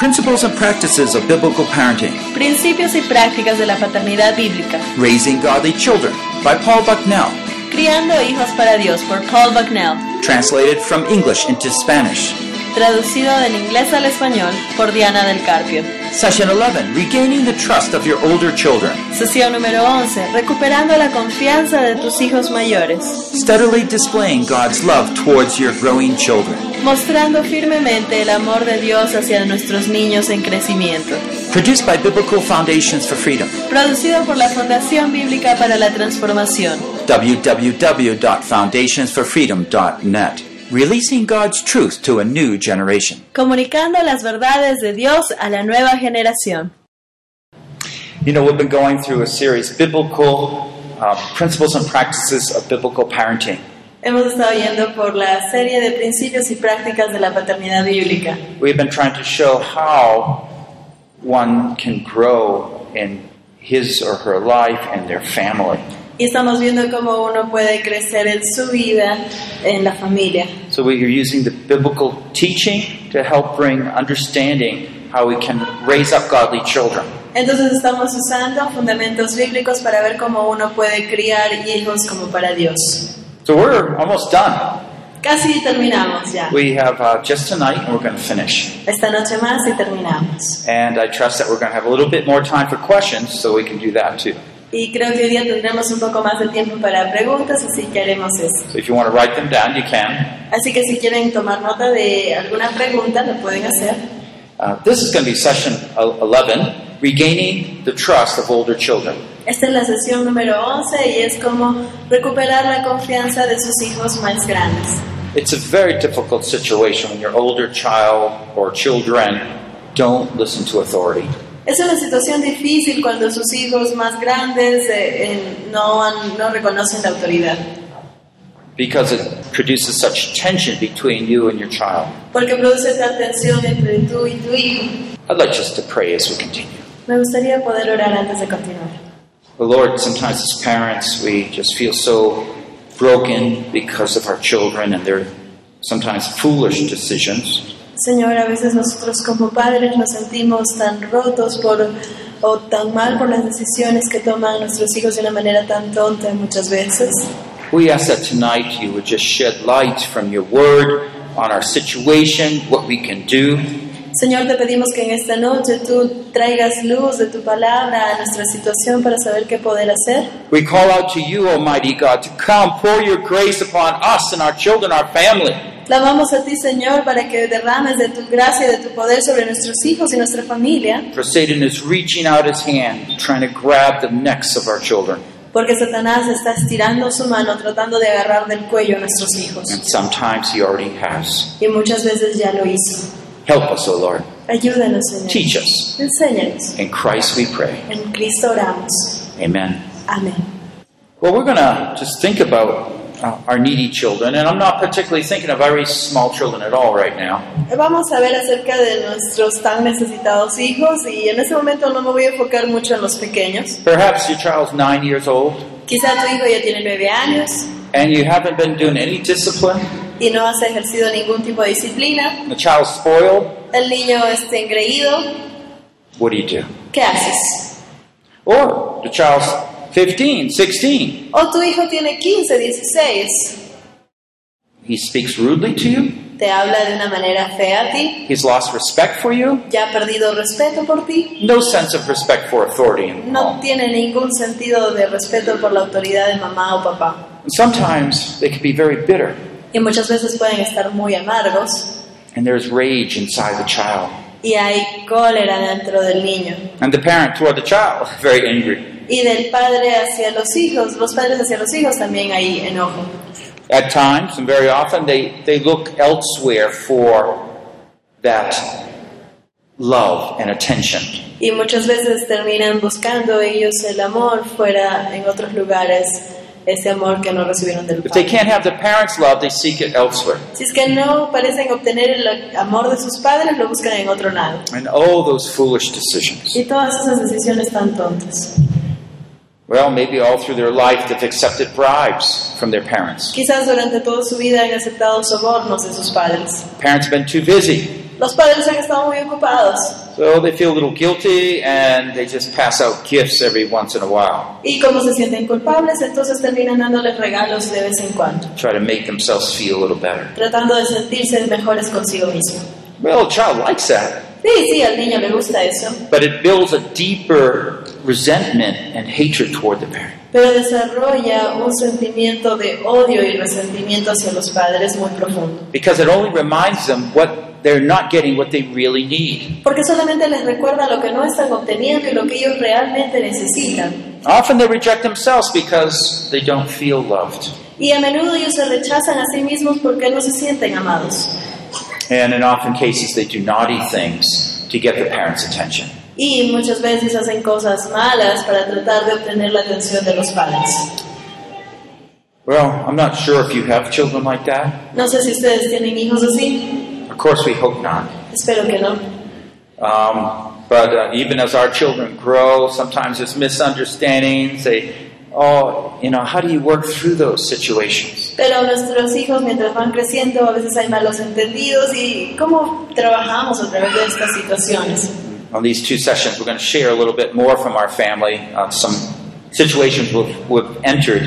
Principles and practices of biblical parenting. Principios y prácticas de la paternidad bíblica. Raising godly children by Paul Bucknell. Criando hijos para Dios por Paul Bucknell. Translated from English into Spanish. Traducido del inglés al español por Diana del Carpio. Session 11. Regaining the trust of your older children. Sesión número 11. Recuperando la confianza de tus hijos mayores. Steadily displaying God's love towards your growing children. Mostrando firmemente el amor de Dios hacia nuestros niños en crecimiento. Produced by Biblical Foundations for Freedom. Producido por la Fundación Bíblica para la Transformación. www.foundationsforfreedom.net. Releasing God's truth to a new generation. Comunicando las verdades de Dios a la nueva generación. You know, we've been going through a series, Biblical uh, Principles and Practices of Biblical Parenting. Hemos estado yendo por la serie de principios y prácticas de la paternidad bíblica. We've been trying to show how one can grow in his or her life and their family. Y estamos viendo cómo uno puede crecer en su vida, en la familia. So we are using the biblical teaching to help bring understanding how we can raise up godly children. Entonces estamos usando fundamentos bíblicos para ver cómo uno puede criar hijos como para Dios. So we're almost done. Casi terminamos ya. We have uh, just tonight and we're going to finish. Esta noche más y terminamos. And I trust that we're going to have a little bit more time for questions so we can do that too. Y creo que hoy día tendremos un poco más de tiempo para preguntas, así que haremos eso. So if you want to write them down, you can. Así que si quieren tomar nota de alguna pregunta, lo pueden hacer. Uh, this is going to be session el- 11, Regaining the Trust of Older Children. Esta es la sesión número 11 y es como recuperar la confianza de sus hijos más grandes. It's a very difficult situation when your older child or children don't listen to authority. Es una situación difícil cuando sus hijos más grandes eh, eh, no, han- no reconocen la autoridad, because it produces such tension between you and your child. porque produce tal tensión entre tú y tu hijo. I'd like just to pray as we continue. Me gustaría poder orar antes de continuar. The Lord, sometimes as parents, we just feel so broken because of our children and their sometimes foolish decisions. Señor, a veces nosotros como padres nos sentimos tan rotos por, o tan mal por las decisiones que toman nuestros hijos de una manera tan tonta muchas veces. We ask that tonight you would just shed light from your word on our situation, what we can do, Señor, te pedimos que en esta noche tú traigas luz de tu palabra a nuestra situación para saber qué poder hacer. We call out to you, Almighty God, to come, pour your grace upon us and our children, our family. Clamamos a ti, Señor, para que derrames de tu gracia y de tu poder sobre nuestros hijos y nuestra familia, For Satan is reaching out his hand, trying to grab the necks of our children. porque Satanás está estirando su mano tratando de agarrar del cuello a nuestros hijos. And sometimes he already has. Y muchas veces ya lo hizo. Help us, O Lord. Ayúdanos, Señor. Teach us. Enséñanos. In Christ we pray. En Cristo oramos. Amen. Amén. Well, we're going to just think about uh, our needy children, and I'm not particularly thinking of very small children at all right now. Vamos a ver acerca de nuestros tan necesitados hijos y en este momento no me voy a enfocar mucho en los pequeños. Perhaps your child's nine years old, Quizá tu hijo ya tiene nueve años and you haven't been doing any discipline. y no has ejercido ningún tipo de disciplina. The child's spoiled. El niño está engreído. What do you do? ¿Qué haces? Or the child's 15, 16. O tu hijo tiene 15, 16. He speaks rudely to you. Te habla de una manera fea a ti. He's lost respect for you. Ya ha perdido respeto por ti. No sense of respect for authority in No tiene ningún sentido de respeto por la autoridad de mamá o papá. Sometimes they can be very bitter, Y muchas veces pueden estar muy amargos. and there's rage inside the child. Y hay cólera dentro del niño. And the parent toward the child, very angry. Y del padre hacia los hijos, los padres hacia los hijos también hay enojo. At times, and very often, they, they look elsewhere for that love and attention. Y muchas veces terminan buscando ellos el amor fuera en otros lugares, ese amor que no recibieron del If they padre. can't have the parents' love, they seek it elsewhere. Si es que no parecen obtener el amor de sus padres, lo buscan en otro lado. And oh, those foolish decisions. Y todas esas decisiones tan tontas. Well, maybe all through their life, they've accepted bribes from their parents. Quizás durante toda su vida han aceptado sobornos de sus padres. Parents have been too busy. Los padres han estado muy ocupados So they feel a little guilty and they just pass out gifts every once in a while. y como se sienten culpables, entonces terminan dándoles regalos de vez en cuando, Try to make themselves feel a little better. tratando de sentirse mejores consigo mismo. Well, a child likes that. Sí, sí, al niño le gusta eso, But it builds a deeper resentment and hatred toward the parent. pero desarrolla un sentimiento de odio y resentimiento hacia los padres muy profundo. Because it only reminds them what they're not getting what they really need. Porque solamente les recuerda lo que no están obteniendo y lo que ellos realmente necesitan. Often they reject themselves because they don't feel loved. Y a menudo ellos se rechazan a sí mismos porque no se sienten amados. And in often cases, they do naughty things to get the parents' attention. Y muchas veces hacen cosas malas para tratar de obtener la atención de los padres. Well, I'm not sure if you have children like that. No sé si ustedes tienen hijos así. Of course, we hope not. Espero que no. Um, but uh, even as our children grow, sometimes there's misunderstandings. They, oh, you know, how do you work through those situations? Pero nuestros hijos, mientras van creciendo, a veces hay malos entendidos. ¿Y cómo trabajamos a través de estas situaciones? On these two sessions, we're going to share a little bit more from our family, uh, some situations we've, we've entered,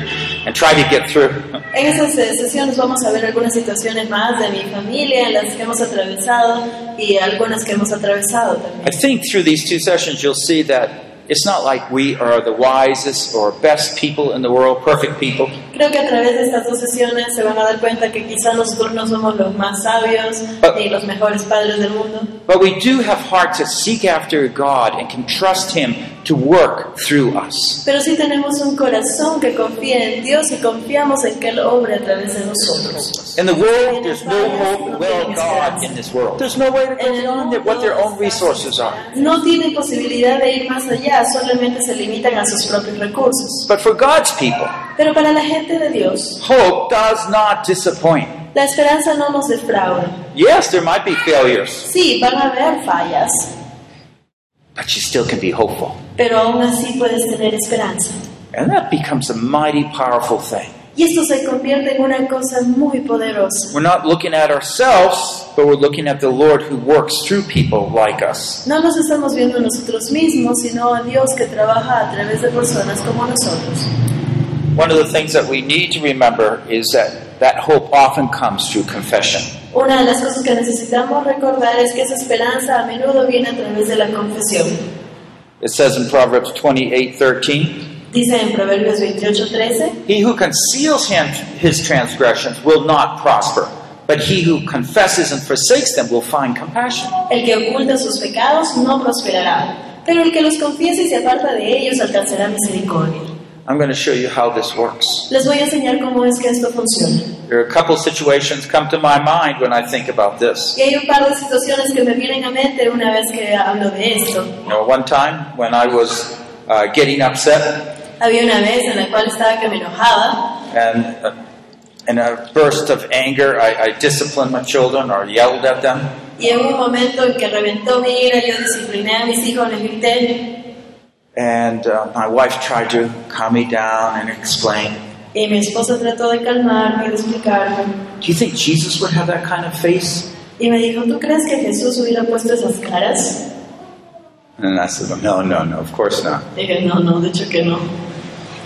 and try to get through. En estas sesiones vamos a ver algunas situaciones más de mi familia, en las que hemos atravesado y algunas que hemos atravesado también. I think through these two sessions, you'll see that it's not like we are the wisest or best people in the world, perfect people. Creo que a través de estas dos sesiones se van a dar cuenta que quizás nosotros no somos los más sabios ni los mejores padres del mundo, But we do have heart to seek after God and can trust Him to work through us. pero sí tenemos un corazón que confía en Dios y confiamos en que Él obre a través de nosotros. In the world, there's no hope without God in this world. There's no way to go beyond their- what their own resources are. No tienen posibilidad de ir más allá, solamente se limitan a sus propios recursos. But for God's people, Pero para la gente de Dios, hope does not disappoint. la esperanza no nos defrauda. Yes, there might be failures, Sí, van a haber fallas, but you still can be hopeful. Pero aún así puedes tener esperanza. And that becomes a mighty powerful thing. Y esto se convierte en una cosa muy poderosa. We're not looking at ourselves, but we're looking at the Lord who works through people like us. No nos estamos viendo nosotros mismos, sino a Dios que trabaja a través de personas como nosotros. One of the things that we need to remember is that that hope often comes through confession. Una de las cosas que necesitamos recordar es que esa esperanza a menudo viene a través de la confesión. It says in Proverbs 28:13, Dice en Proverbios 28:13, "He who conceals him, his transgressions will not prosper, but he who confesses and forsakes them will find compassion." el que oculta sus pecados no prosperará, pero el que los confiesa y se aparta de ellos alcanzará misericordia. I'm going to show you how this works. Les voy a enseñar cómo es que esto funciona. There are a couple situations come to my mind when I think about this. Y hay un par de situaciones que me vienen a mente una vez que hablo de esto. You know, one time when I was uh, getting upset Había una vez en la cual estaba que me enojaba and uh, in a burst of anger, I, I disciplined my children or yelled at them. y en un momento en que reventó mi ira, yo discipliné a mis hijos, les grité And uh, my wife tried to calm me down and explain. y mi esposa trató de calmarme y de explicarme. Do you think Jesus would have that kind of face? Y me dijo, ¿tú crees que Jesús hubiera puesto esas caras? And I said, No, no, no, of course not. Dije, no, no, de hecho que no.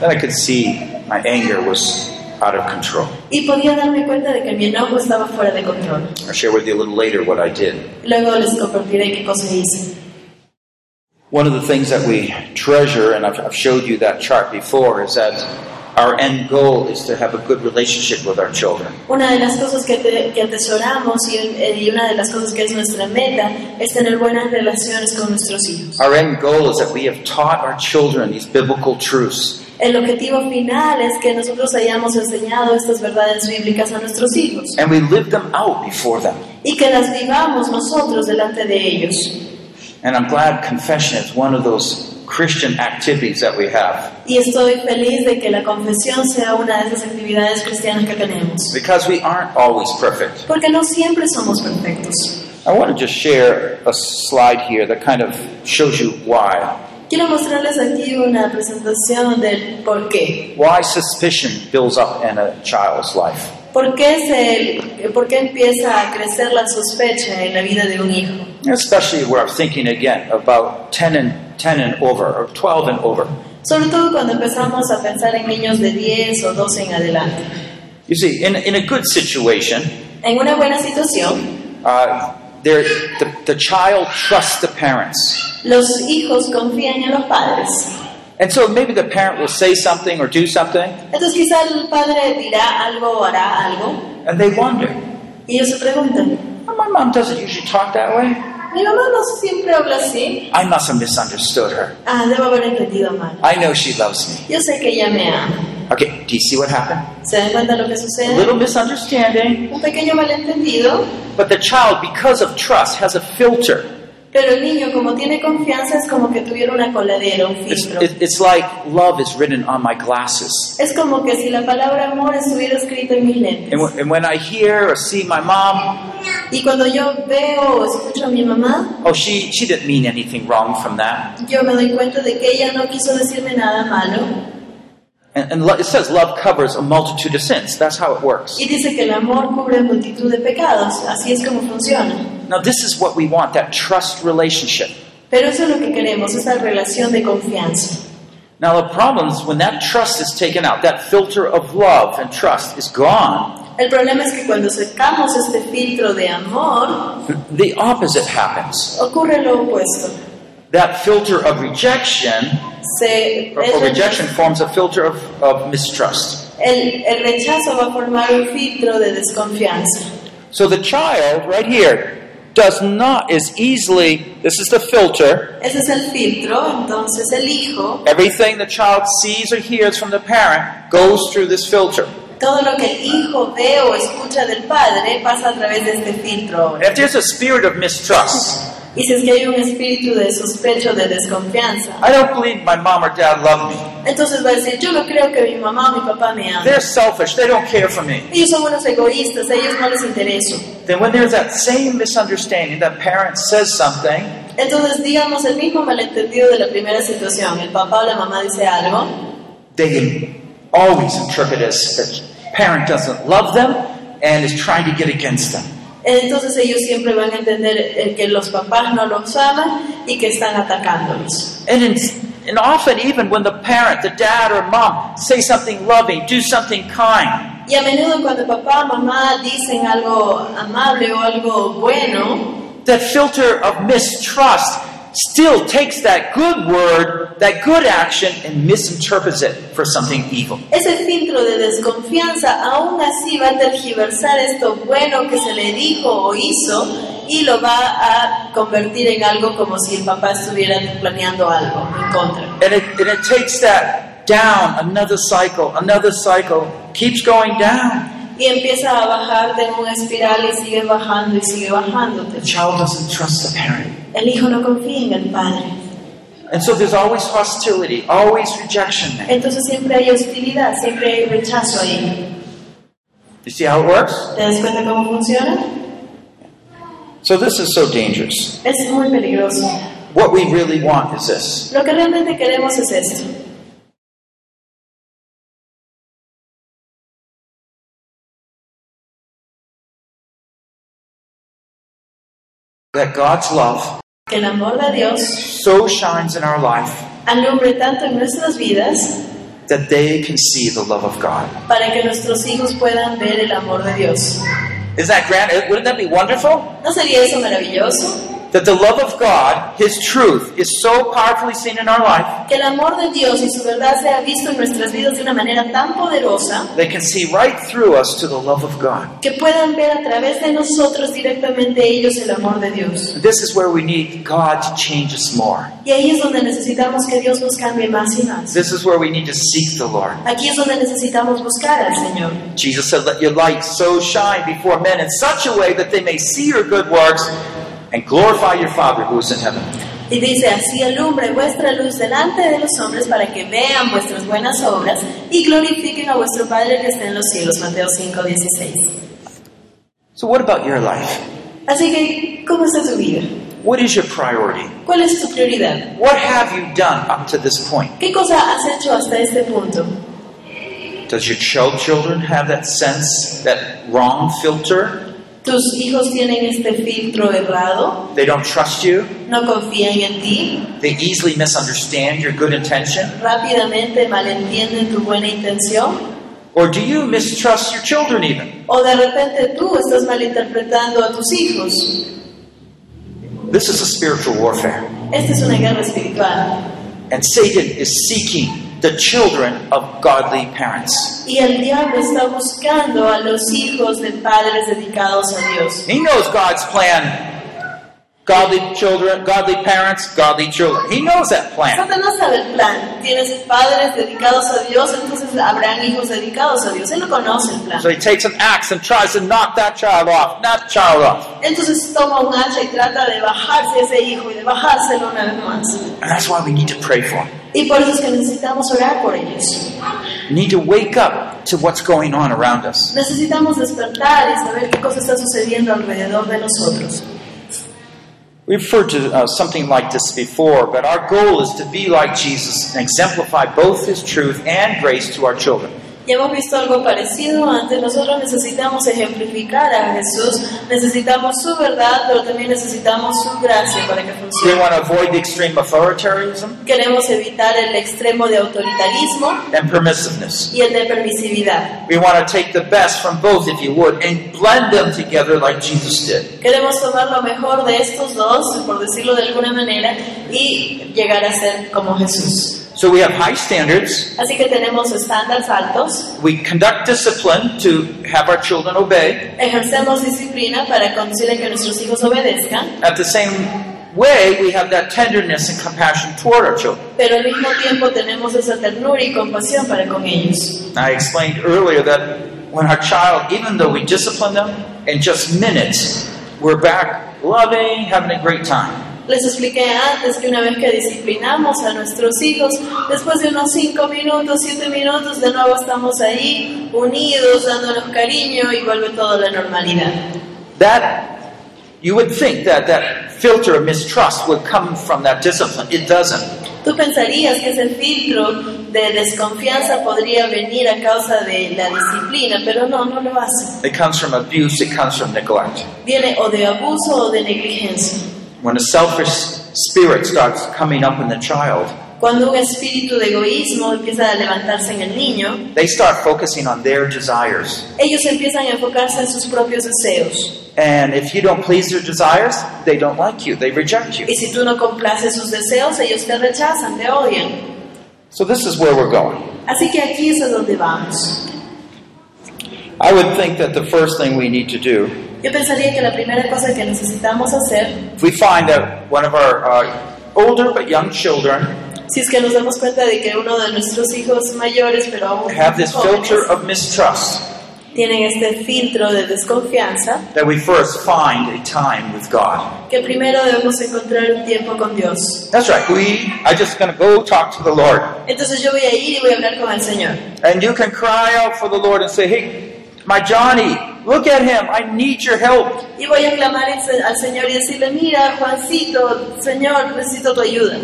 Then I could see my anger was out of control. Y podía darme cuenta de que mi enojo estaba fuera de control. I'll share with you a little later what I did. Luego les compartiré qué cosa hice. One of the things that we treasure, and I've, I've showed you that chart before, is that our end goal is to have a good relationship with our children. Una de las cosas que, te- que atesoramos y, y una de las cosas que es nuestra meta es tener buenas relaciones con nuestros hijos. Our end goal is that we have taught our children these biblical truths. El objetivo final es que nosotros hayamos enseñado estas verdades bíblicas a nuestros hijos and we live them out before them. y que las vivamos nosotros delante de ellos. And I'm glad confession is one of those Christian activities that we have Y estoy feliz de que la confesión sea una de esas actividades cristianas que tenemos. because we aren't always perfect. Porque no siempre somos perfectos. I want to just share a slide here that kind of shows you why. Quiero mostrarles aquí una presentación del por qué. Why suspicion builds up in a child's life. ¿Por qué, se, ¿Por qué empieza a crecer la sospecha en la vida de un hijo? Especially where I'm thinking again about 10 and 10 and over or 12 and over. Sobre todo cuando empezamos a pensar en niños de 10 o 12 en adelante. You see, in, in a good situation, En una buena situación, uh, the, the child trusts the parents. los hijos confían en los padres. And so maybe the parent will say something or do something, Entonces quizá el padre dirá algo o hará algo and they wonder, y ellos se preguntan, "Oh, my mom doesn't usually talk that way. mi mamá no siempre habla así. I must have misunderstood her. Ah, debo haber entendido mal. I know she loves me. Yo sé que ella me ama. Okay, do you see what happened? ¿Se dan cuenta lo que sucede? A little misunderstanding, Un pequeño malentendido, but the child, because of trust, has a filter. Pero el niño como tiene confianza es como que tuviera una coladera, un It's, filtro. it- it's like love is written on my glasses. Es como que si la palabra amor estuviera escrita en mis lentes. And, when- and when I hear or see my mom, Y cuando yo veo o escucho a mi mamá, oh, she, she didn't mean anything wrong from that. yo me doy cuenta de que ella no quiso decirme nada malo. And, and it says love covers a multitude of sins. That's how it works. Y dice que el amor cubre multitud de pecados. Así es como funciona. Now, this is what we want that trust relationship. Pero eso es lo que queremos, esa relación de confianza. Now, the problem is when that trust is taken out, that filter of love and trust is gone, El problema es que cuando sacamos este filtro de amor, the opposite happens. ocurre lo opuesto. That filter of rejection, Se, or, or rejection forms a filter of, of mistrust. el, el rechazo va a formar un filtro de desconfianza. So the child, right here, does not as easily, this is the filter, Ese es el filtro, entonces el hijo, everything the child sees or hears from the parent goes through this filter. todo lo que el hijo ve o escucha del padre pasa a través de este filtro. If there's a spirit of mistrust, Y si es que hay un espíritu de sospecho, de desconfianza, I don't believe my mom or dad love me. entonces va a decir, yo no creo que mi mamá o mi papá me amen. They're selfish, they don't care for me. Ellos son unos egoístas, a ellos no les intereso. Then when there's that same misunderstanding, that parent says something, Entonces, digamos, el mismo malentendido de la primera situación, el papá o la mamá dice algo, they can always interpret as that parent doesn't love them and is trying to get against them. Entonces ellos siempre van a entender eh, que los papás no los aman y que están atacándolos. And, in, and often, even when the parent, the dad or mom, say something loving, do something kind, Y a menudo cuando papá o mamá dicen algo amable o algo bueno, that filter of mistrust still takes that good word, that good action, and misinterprets it for something evil. ese filtro de desconfianza aún así va a tergiversar esto bueno que se le dijo o hizo y lo va a convertir en algo como si el papá estuviera planeando algo en contra. And it, and it takes that down, another cycle, another cycle, keeps going down. Y empieza a bajar de una espiral y sigue bajando y sigue bajando. The child doesn't trust the parent. El hijo no confía en el padre. And so there's always hostility, always rejection there. Entonces siempre hay hostilidad, siempre hay rechazo ahí. You see how it works? ¿Te das cuenta cómo funciona? So this is so dangerous. Es muy peligroso. What we really want is this. Lo que realmente queremos es esto. That God's love Que el amor de Dios so shines in our life alumbre tanto en nuestras vidas that they can see the love of God. para que nuestros hijos puedan ver el amor de Dios. Is that grand? Wouldn't that be wonderful? ¿No sería eso maravilloso? That the love of God, His truth, is so powerfully seen in our life, Que el amor de Dios y su verdad sea visto en nuestras vidas de una manera tan poderosa they can see right through us to the love of God. que puedan ver a través de nosotros directamente ellos el amor de Dios. This is where we need God to change us more. Y ahí es donde necesitamos que Dios nos cambie más y más. This is where we need to seek the Lord. Aquí es donde necesitamos buscar al Señor. Jesus said, Let your light so shine before men in such a way that they may see your good works and glorify your Father who is in heaven. Y dice, así alumbre vuestra luz delante de los hombres para que vean vuestras buenas obras y glorifiquen a vuestro Padre que está en los cielos. Mateo 5, 16. So, what about your life? Así que, ¿cómo está tu vida? What is your priority? ¿Cuál es tu prioridad? What have you done up to this point? ¿Qué cosa has hecho hasta este punto? Does your child children have that sense, that wrong filter? ¿Tus hijos tienen este filtro errado? They don't trust you. ¿No confían en ti? They easily misunderstand your good intention. ¿Rápidamente malentienden tu buena intención? Or do you mistrust your children even? ¿O de repente tú estás malinterpretando a tus hijos? This is a spiritual warfare. Esta es una guerra espiritual. And Satan is seeking the children of godly parents. Y el diablo está buscando a los hijos de padres dedicados a Dios. He knows God's plan. Godly children, godly parents, godly children. He knows that plan. Satanás sabe el plan. Tienes padres dedicados a Dios, entonces habrán hijos dedicados a Dios. Él lo conoce el plan. So he takes an axe and tries to knock that child off, that child off. Entonces toma un hacha y trata de bajarse ese hijo y de bajárselo una vez más. And that's why we need to pray for him. Y por eso es que necesitamos orar por ellos. We need to wake up to what's going on around us. Necesitamos despertar y saber qué cosa está sucediendo alrededor de nosotros. We've referred to uh, something like this before, but our goal is to be like Jesus and exemplify both his truth and grace to our children. Ya hemos visto algo parecido antes. Nosotros necesitamos ejemplificar a Jesús, necesitamos su verdad, pero también necesitamos su gracia para que We funcione. want to avoid the extreme authoritarianism Queremos evitar el extremo de autoritarismo and permissiveness. y el de permisividad. We want to take the best from both, if you would, and blend them together like Jesus did. Queremos tomar lo mejor de estos dos, por decirlo de alguna manera, y llegar a ser como Jesús. So we have high standards. Así que tenemos estándares altos, We conduct discipline to have our children obey. ejercemos disciplina para a que nuestros hijos obedezcan, At the same way, we have that tenderness and compassion toward our children. pero al mismo tiempo tenemos esa ternura y compasión para con ellos. I explained earlier that when our child, even though we discipline them, in just minutes, we're back loving, having a great time. Les expliqué antes que una vez que disciplinamos a nuestros hijos, después de unos 5 minutos, 7 minutos, de nuevo estamos ahí, unidos, dándonos cariño y vuelve todo a la normalidad. That, you would think that that filter of mistrust would come from that discipline. It doesn't. Tú pensarías que ese filtro de desconfianza podría venir a causa de la disciplina, pero no, no lo hace. It comes from abuse, it comes from neglect. Viene o de abuso o de negligencia. When a selfish spirit starts coming up in the child, Cuando un espíritu de egoísmo empieza a levantarse en el niño, they start focusing on their desires. ellos empiezan a enfocarse en sus propios deseos. And if you don't please their desires, they don't like you, they reject you. Y si tú no complaces sus deseos, ellos te rechazan, te odian. So, this is where we're going. Así que aquí es a donde vamos. I would think that the first thing we need to do, Yo pensaría que la primera cosa que necesitamos hacer, if we find that one of our uh, older but young children si es que nos damos cuenta de que uno de nuestros hijos mayores, pero aún have this jóvenes, filter of mistrust, tienen este filtro de desconfianza, that we first find a time with God. que primero debemos encontrar un tiempo con Dios. That's right. We are just going to go talk to the Lord. Entonces yo voy a ir y voy a hablar con el Señor. And you can cry out for the Lord and say, Hey, my Johnny, look at him. I need your help. Y voy a clamar al Señor y decirle, mira, Juancito, Señor, necesito tu ayuda.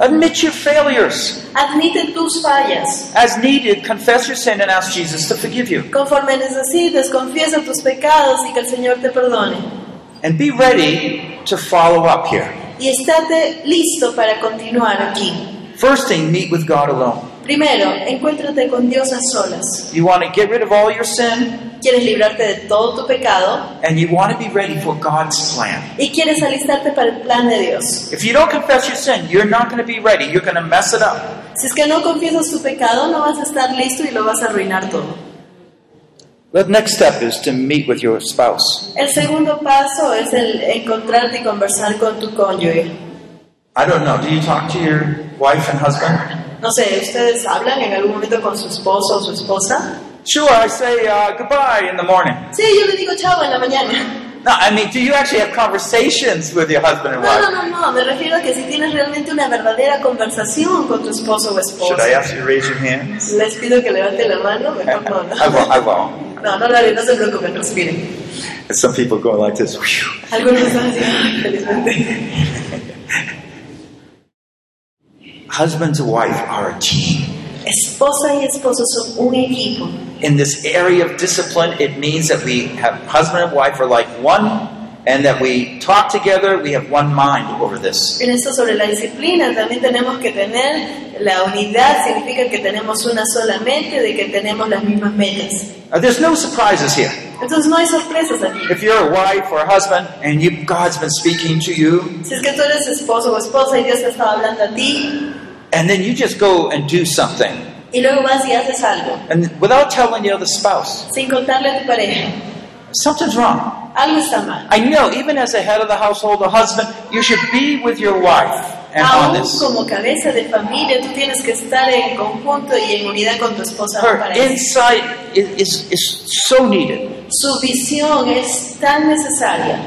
Admit your failures. Admite tus fallas. As needed, confess your sin and ask Jesus to forgive you. Conforme necesites, confiesa tus pecados y que el Señor te perdone. And be ready to follow up here. Y estate listo para continuar aquí. First thing, meet with God alone. Primero, encuéntrate con Dios a solas. You want to get rid of all your sin, Quieres librarte de todo tu pecado and you want to be ready for God's plan. y quieres alistarte para el plan de Dios. If you don't confess your sin, you're not going to be ready. You're going to mess it up. Si es que no confiesas tu pecado, no vas a estar listo y lo vas a arruinar todo. The next step is to meet with your spouse. El segundo paso es el encontrarte y conversar con tu cónyuge. I don't know. Do you talk to your wife and husband? No sé, ¿ustedes hablan en algún momento con su esposo o su esposa? Sure, I say uh, goodbye in the morning. Sí, yo le digo chao en la mañana. No, I mean, do you actually have conversations with your husband and No, no, wife? no, no, me refiero a que si tienes realmente una verdadera conversación con tu esposo o Should esposa. I ask you to raise your hands? Les pido que levante la mano, mejor no, no. I won't. I won't. No, no lo haré, no se preocupen, respiren. Some people go like this. Algunos están así, "Ay, felizmente. Husbands and wife are a team. esposa y esposo son un equipo. In this area of discipline, it means that we have husband and wife are like one, and that we talk together, we have one mind over this. En esto sobre la disciplina también tenemos que tener la unidad, significa que tenemos una sola mente, de que tenemos las mismas metas. Uh, there's no surprises here. Entonces no hay sorpresas aquí. If you're a wife or a husband and you, God's been speaking to you, Si es que tú eres esposo o esposa y Dios te estaba hablando a ti and then you just go and do something, y luego vas y haces algo and without telling the other spouse, sin contarle a tu pareja, something's wrong. algo está mal. I know, even as a head of the household, a husband, you should be with your wife and on Aún this. como cabeza de familia, tú tienes que estar en conjunto y en unidad con tu esposa Her insight is, is, is so needed. Su visión es tan necesaria.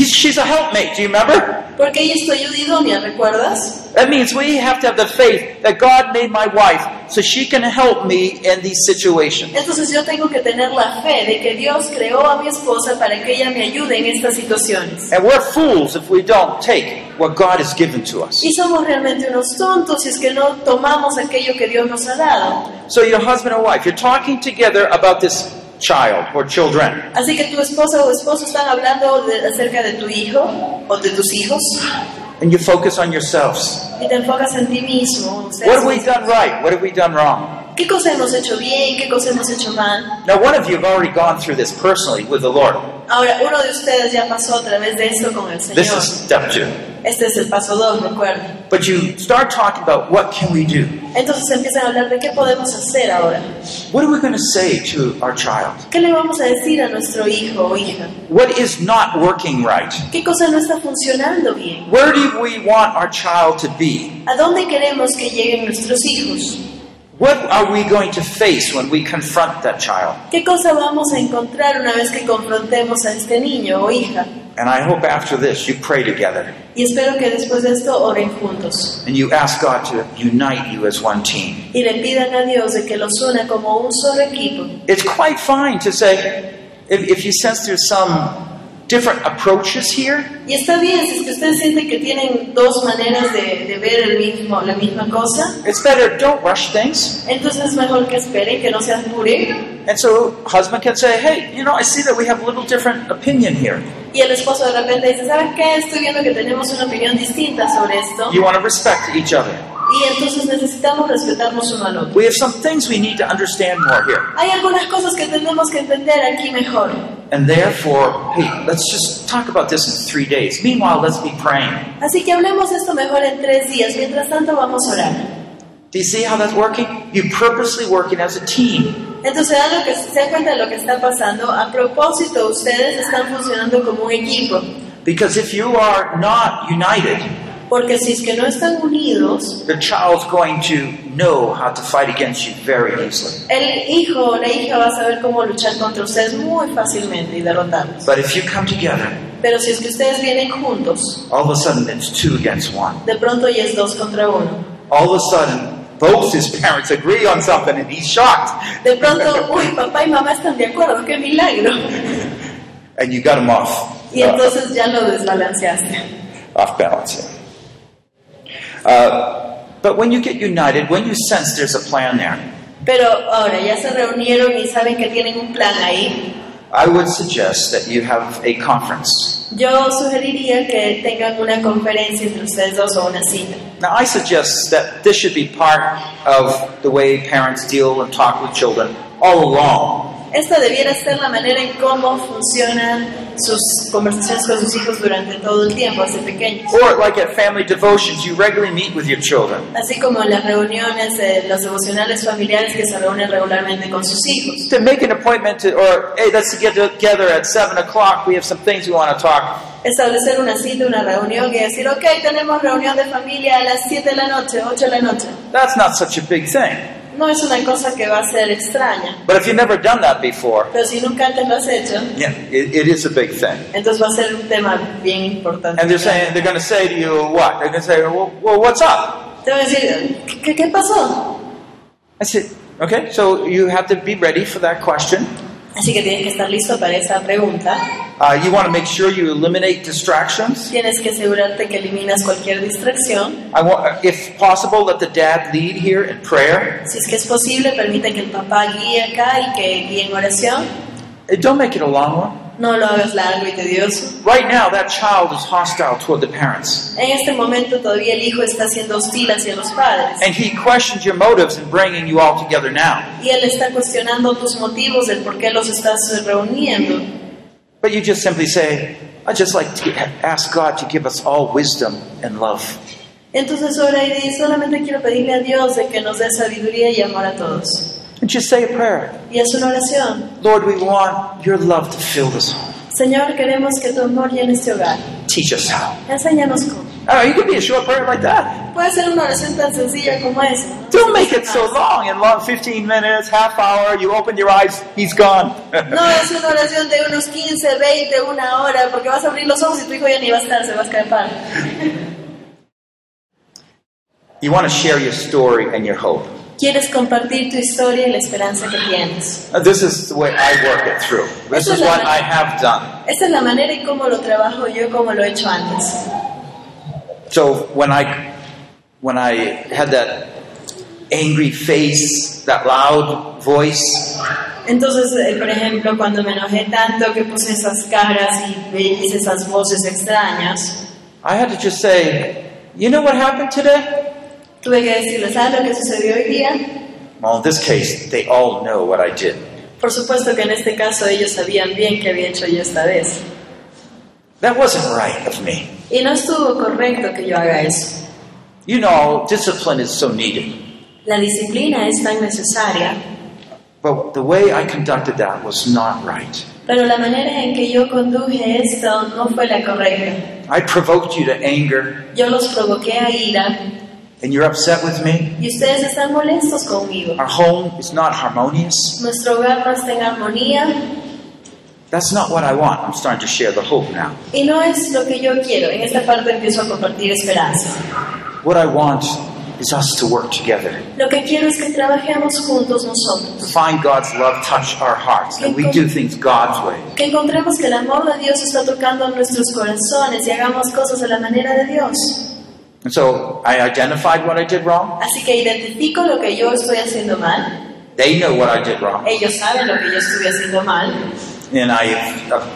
He's, she's a helpmate, do you remember? Porque ella es tu ayuda idónea, ¿recuerdas? That means we have to have the faith that God made my wife so she can help me in these situations. Entonces yo tengo que tener la fe de que Dios creó a mi esposa para que ella me ayude en estas situaciones. And we're fools if we don't take what God has given to us. Y somos realmente unos tontos si es que no tomamos aquello que Dios nos ha dado. So, your husband and wife, you're talking together about this child or children. Así que tu esposa o esposo están hablando de- acerca de tu hijo o de tus hijos And you focus on yourselves. y te enfocas en ti mismo. What have we done right? What have we done wrong? ¿Qué cosa hemos hecho bien? ¿Qué cosa hemos hecho mal? Now, one of you have already gone through this personally with the Lord. Ahora, uno de ustedes ya pasó a través de esto con el Señor. This is step two. Este es el paso 2, recuerden. But you start talking about what can we do? Entonces empiezan a hablar de qué podemos hacer ahora. What are we going to say to our child? ¿Qué le vamos a decir a nuestro hijo o hija? What is not working right? ¿Qué cosa no está funcionando bien? Where do we want our child to be? ¿A dónde queremos que lleguen nuestros hijos? What are we going to face when we confront that child? ¿Qué cosa vamos a encontrar una vez que confrontemos a este niño o hija? And I hope after this you pray together Y espero que después de esto oren juntos and you ask God to unite you as one team. y le pidan a Dios de que los una como un solo equipo. It's quite fine to say, if, if you sense there's some different approaches here, Y está bien, si es que ustedes sienten que tienen dos maneras de, de ver el mismo, la misma cosa, it's better don't rush things. entonces es mejor que esperen, que no se apuren. And so husband can say, hey, you know, I see that we have a little different opinion here. Y el esposo de repente dice, ¿sabes qué? Estoy viendo que tenemos una opinión distinta sobre esto. You want to respect each other. Y entonces necesitamos respetarnos uno al otro. We have some things we need to understand more here. Hay algunas cosas que tenemos que entender aquí mejor. And therefore, hey, let's just talk about this in three days. Meanwhile, let's be praying. Así que hablemos esto mejor en tres días. Mientras tanto vamos a orar. Do you see how that's working? You purposely working as a team. Entonces lo que, se dan cuenta de lo que está pasando. A propósito, ustedes están funcionando como un equipo. Because if you are not united, Porque si es que no están unidos, the child's going to know how to fight against you very easily. el hijo o la hija va a saber cómo luchar contra ustedes muy fácilmente y derrotarlos. But if you come together, Pero si es que ustedes vienen juntos, all of a sudden it's two against one. de pronto ya es dos contra uno. All of a sudden, both his parents agree on something and he's shocked. De pronto, uy, papá y mamá están de acuerdo, qué milagro. And you got him off, Y uh, entonces ya lo desbalanceaste. off balance. Uh, but when you get united, when you sense there's a plan there, Pero ahora ya se reunieron y saben que tienen un plan ahí. I would suggest that you have a conference. Yo sugeriría que tengan una conferencia entre ustedes dos o una cita. Now, I suggest that this should be part of the way parents deal and talk with children all along. Esta debiera ser la manera en cómo funcionan sus conversaciones con sus hijos durante todo el tiempo, desde pequeños. Or, like at family devotions, you regularly meet with your children. Así como en las reuniones, eh, los devocionales familiares que se reúnen regularmente con sus hijos. To make an appointment to, or, hey, let's get together at 7 o'clock. We have some things we want to talk. Establecer una cita, una reunión y decir, ok, tenemos reunión de familia a las 7 de la noche, 8 de la noche. That's not such a big thing. No es una cosa que va a ser extraña, But if you've never done that before, pero si nunca antes lo has hecho, yeah, it, it is a big thing. entonces va a ser un tema bien importante. And they're saying they're going to say to you, what? They're going to say, well, well, what's up? Te voy a decir, ¿qué, qué- qué pasó? I said, okay. So you have to be ready for that question. Así que tienes que estar listo para esa pregunta. Uh, you want to make sure you eliminate distractions. Tienes que asegurarte que eliminas cualquier distracción. I want, if possible, let the dad lead here in prayer. Si es que es posible, permite que el papá guíe acá y que guíe en oración. Uh, Don't make it a long one. No lo hagas largo y tedioso. Right now, that child is hostile toward the parents, En este momento todavía el hijo está siendo hostil hacia los padres. and he questions your motives in bringing you all together now. Y él está cuestionando tus motivos del por qué los estás reuniendo. But you just simply say, "I just like to ask God to give us all wisdom and love." Entonces ora y di, solamente quiero pedirle a Dios de que nos dé sabiduría y amor a todos. And just say a prayer. Y es una oración. Lord, we want your love to fill this home. Señor, queremos que tu amor llene este hogar. Teach us how. Enséñanos cómo. Oh, you could be a short prayer like that. Puede ser una oración tan sencilla como esa. Don't make it so long and long 15 minutes, half hour, you open your eyes, he's gone. No es una oración de unos 15, 20, una hora, porque vas a abrir los ojos y tu hijo ya ni va a estar, se va a escapar. you want to share your story and your hope. Quieres compartir tu historia y la esperanza que tienes. This is the way I work it through. This is what I have done. Esta es la manera y cómo lo trabajo yo, como lo he hecho antes. So when I when I had that angry face, that loud voice, Entonces, eh, por ejemplo, cuando me enojé tanto que puse esas caras y hice esas voces extrañas, I had to just say, "You know what happened today?" Tuve que decirles, ¿sabes lo que sucedió hoy día? Well, in this case, they all know what I did. Por supuesto que en este caso ellos sabían bien qué había hecho yo esta vez. That wasn't right of me. Y no estuvo correcto que yo haga eso. You know, discipline is so needed. La disciplina es tan necesaria, But the way I conducted that was not right. pero la manera en que yo conduje esto no fue la correcta. I provoked you to anger, Yo los provoqué a ira and you're upset with me. y ustedes están molestos conmigo. Our home is not harmonious. Nuestro hogar no está en armonía That's not what I want. I'm starting to share the hope now. y no es lo que yo quiero. En esta parte empiezo a compartir esperanza. What I want is us to work together, Lo que quiero es que trabajemos juntos to nosotros. find God's love touch our hearts, and we do things God's way. Que encontremos que el amor de Dios está tocando nuestros corazones y hagamos cosas a la manera de Dios. And so I identified what I did wrong. Así que identifico lo que yo estoy haciendo mal. They know what I did wrong. Ellos saben lo que yo estuve haciendo mal. And I, uh,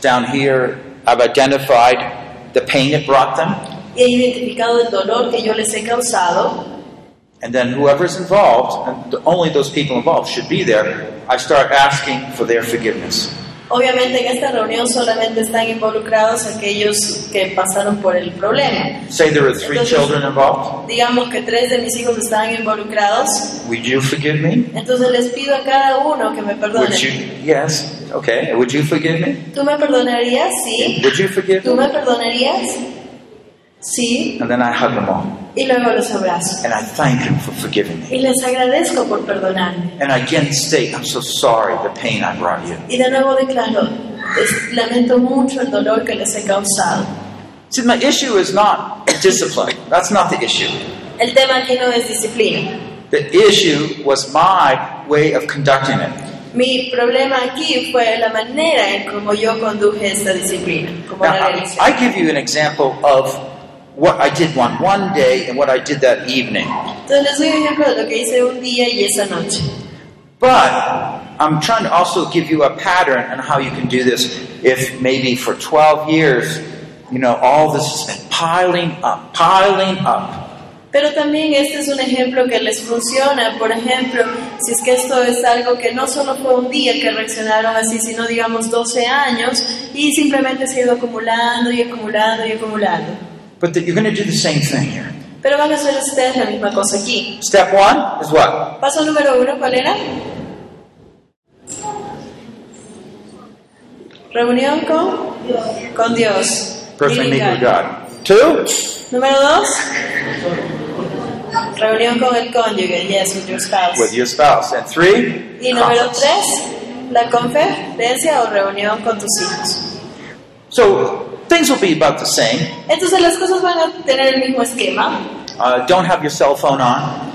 down here, I've identified the pain it brought them. Y he identificado el dolor que yo les he causado. And then whoever's involved, and only those people involved should be there, I start asking for their forgiveness. Obviamente en esta reunión solamente están involucrados aquellos que pasaron por el problema. Say there are three children involved. Digamos que tres de mis hijos estaban involucrados. Would you forgive me? Entonces les pido a cada uno que me Would you? perdone. Yes. Okay. Would you forgive me? ¿Tú me perdonarías? Sí. Would you forgive ¿Tú me? me perdonarías? Sí. And then I hug them all. Y luego los abrazo. And I thank them for forgiving me. Y les agradezco por perdonarme. And I again state, I'm so sorry the pain I brought you. Y de nuevo declaro, lamento mucho el dolor que les he causado. See, my issue is not discipline. That's not the issue. El tema aquí no es disciplina. The issue was my way of conducting it. Mi problema aquí fue la manera en cómo yo conduje esta disciplina, como Now, la I. I give you an example of what I did one one day and what I did that evening. Entonces les doy un ejemplo de lo que hice un día y esa noche. But I'm trying to also give you a pattern on how you can do this. If maybe for 12 years, you know, all this has been piling up, piling up. Pero también este es un ejemplo que les funciona. Por ejemplo, si es que esto es algo que no solo fue un día que reaccionaron así, sino digamos 12 años y simplemente se ha ido acumulando y acumulando y acumulando. But that you're going to do the same thing here. Pero van a hacer ustedes la misma cosa aquí. Step one is what? Paso número uno, ¿cuál era? Reunión con, con Dios. Personally meet with. God. Two, Número dos. Reunión con el cónyuge, yes, with your spouse. with your spouse. And three, Y número conference. tres, la conferencia o reunión con tus hijos. So things will be about the same. Entonces las cosas van a tener el mismo esquema. Uh, don't have your cell phone on.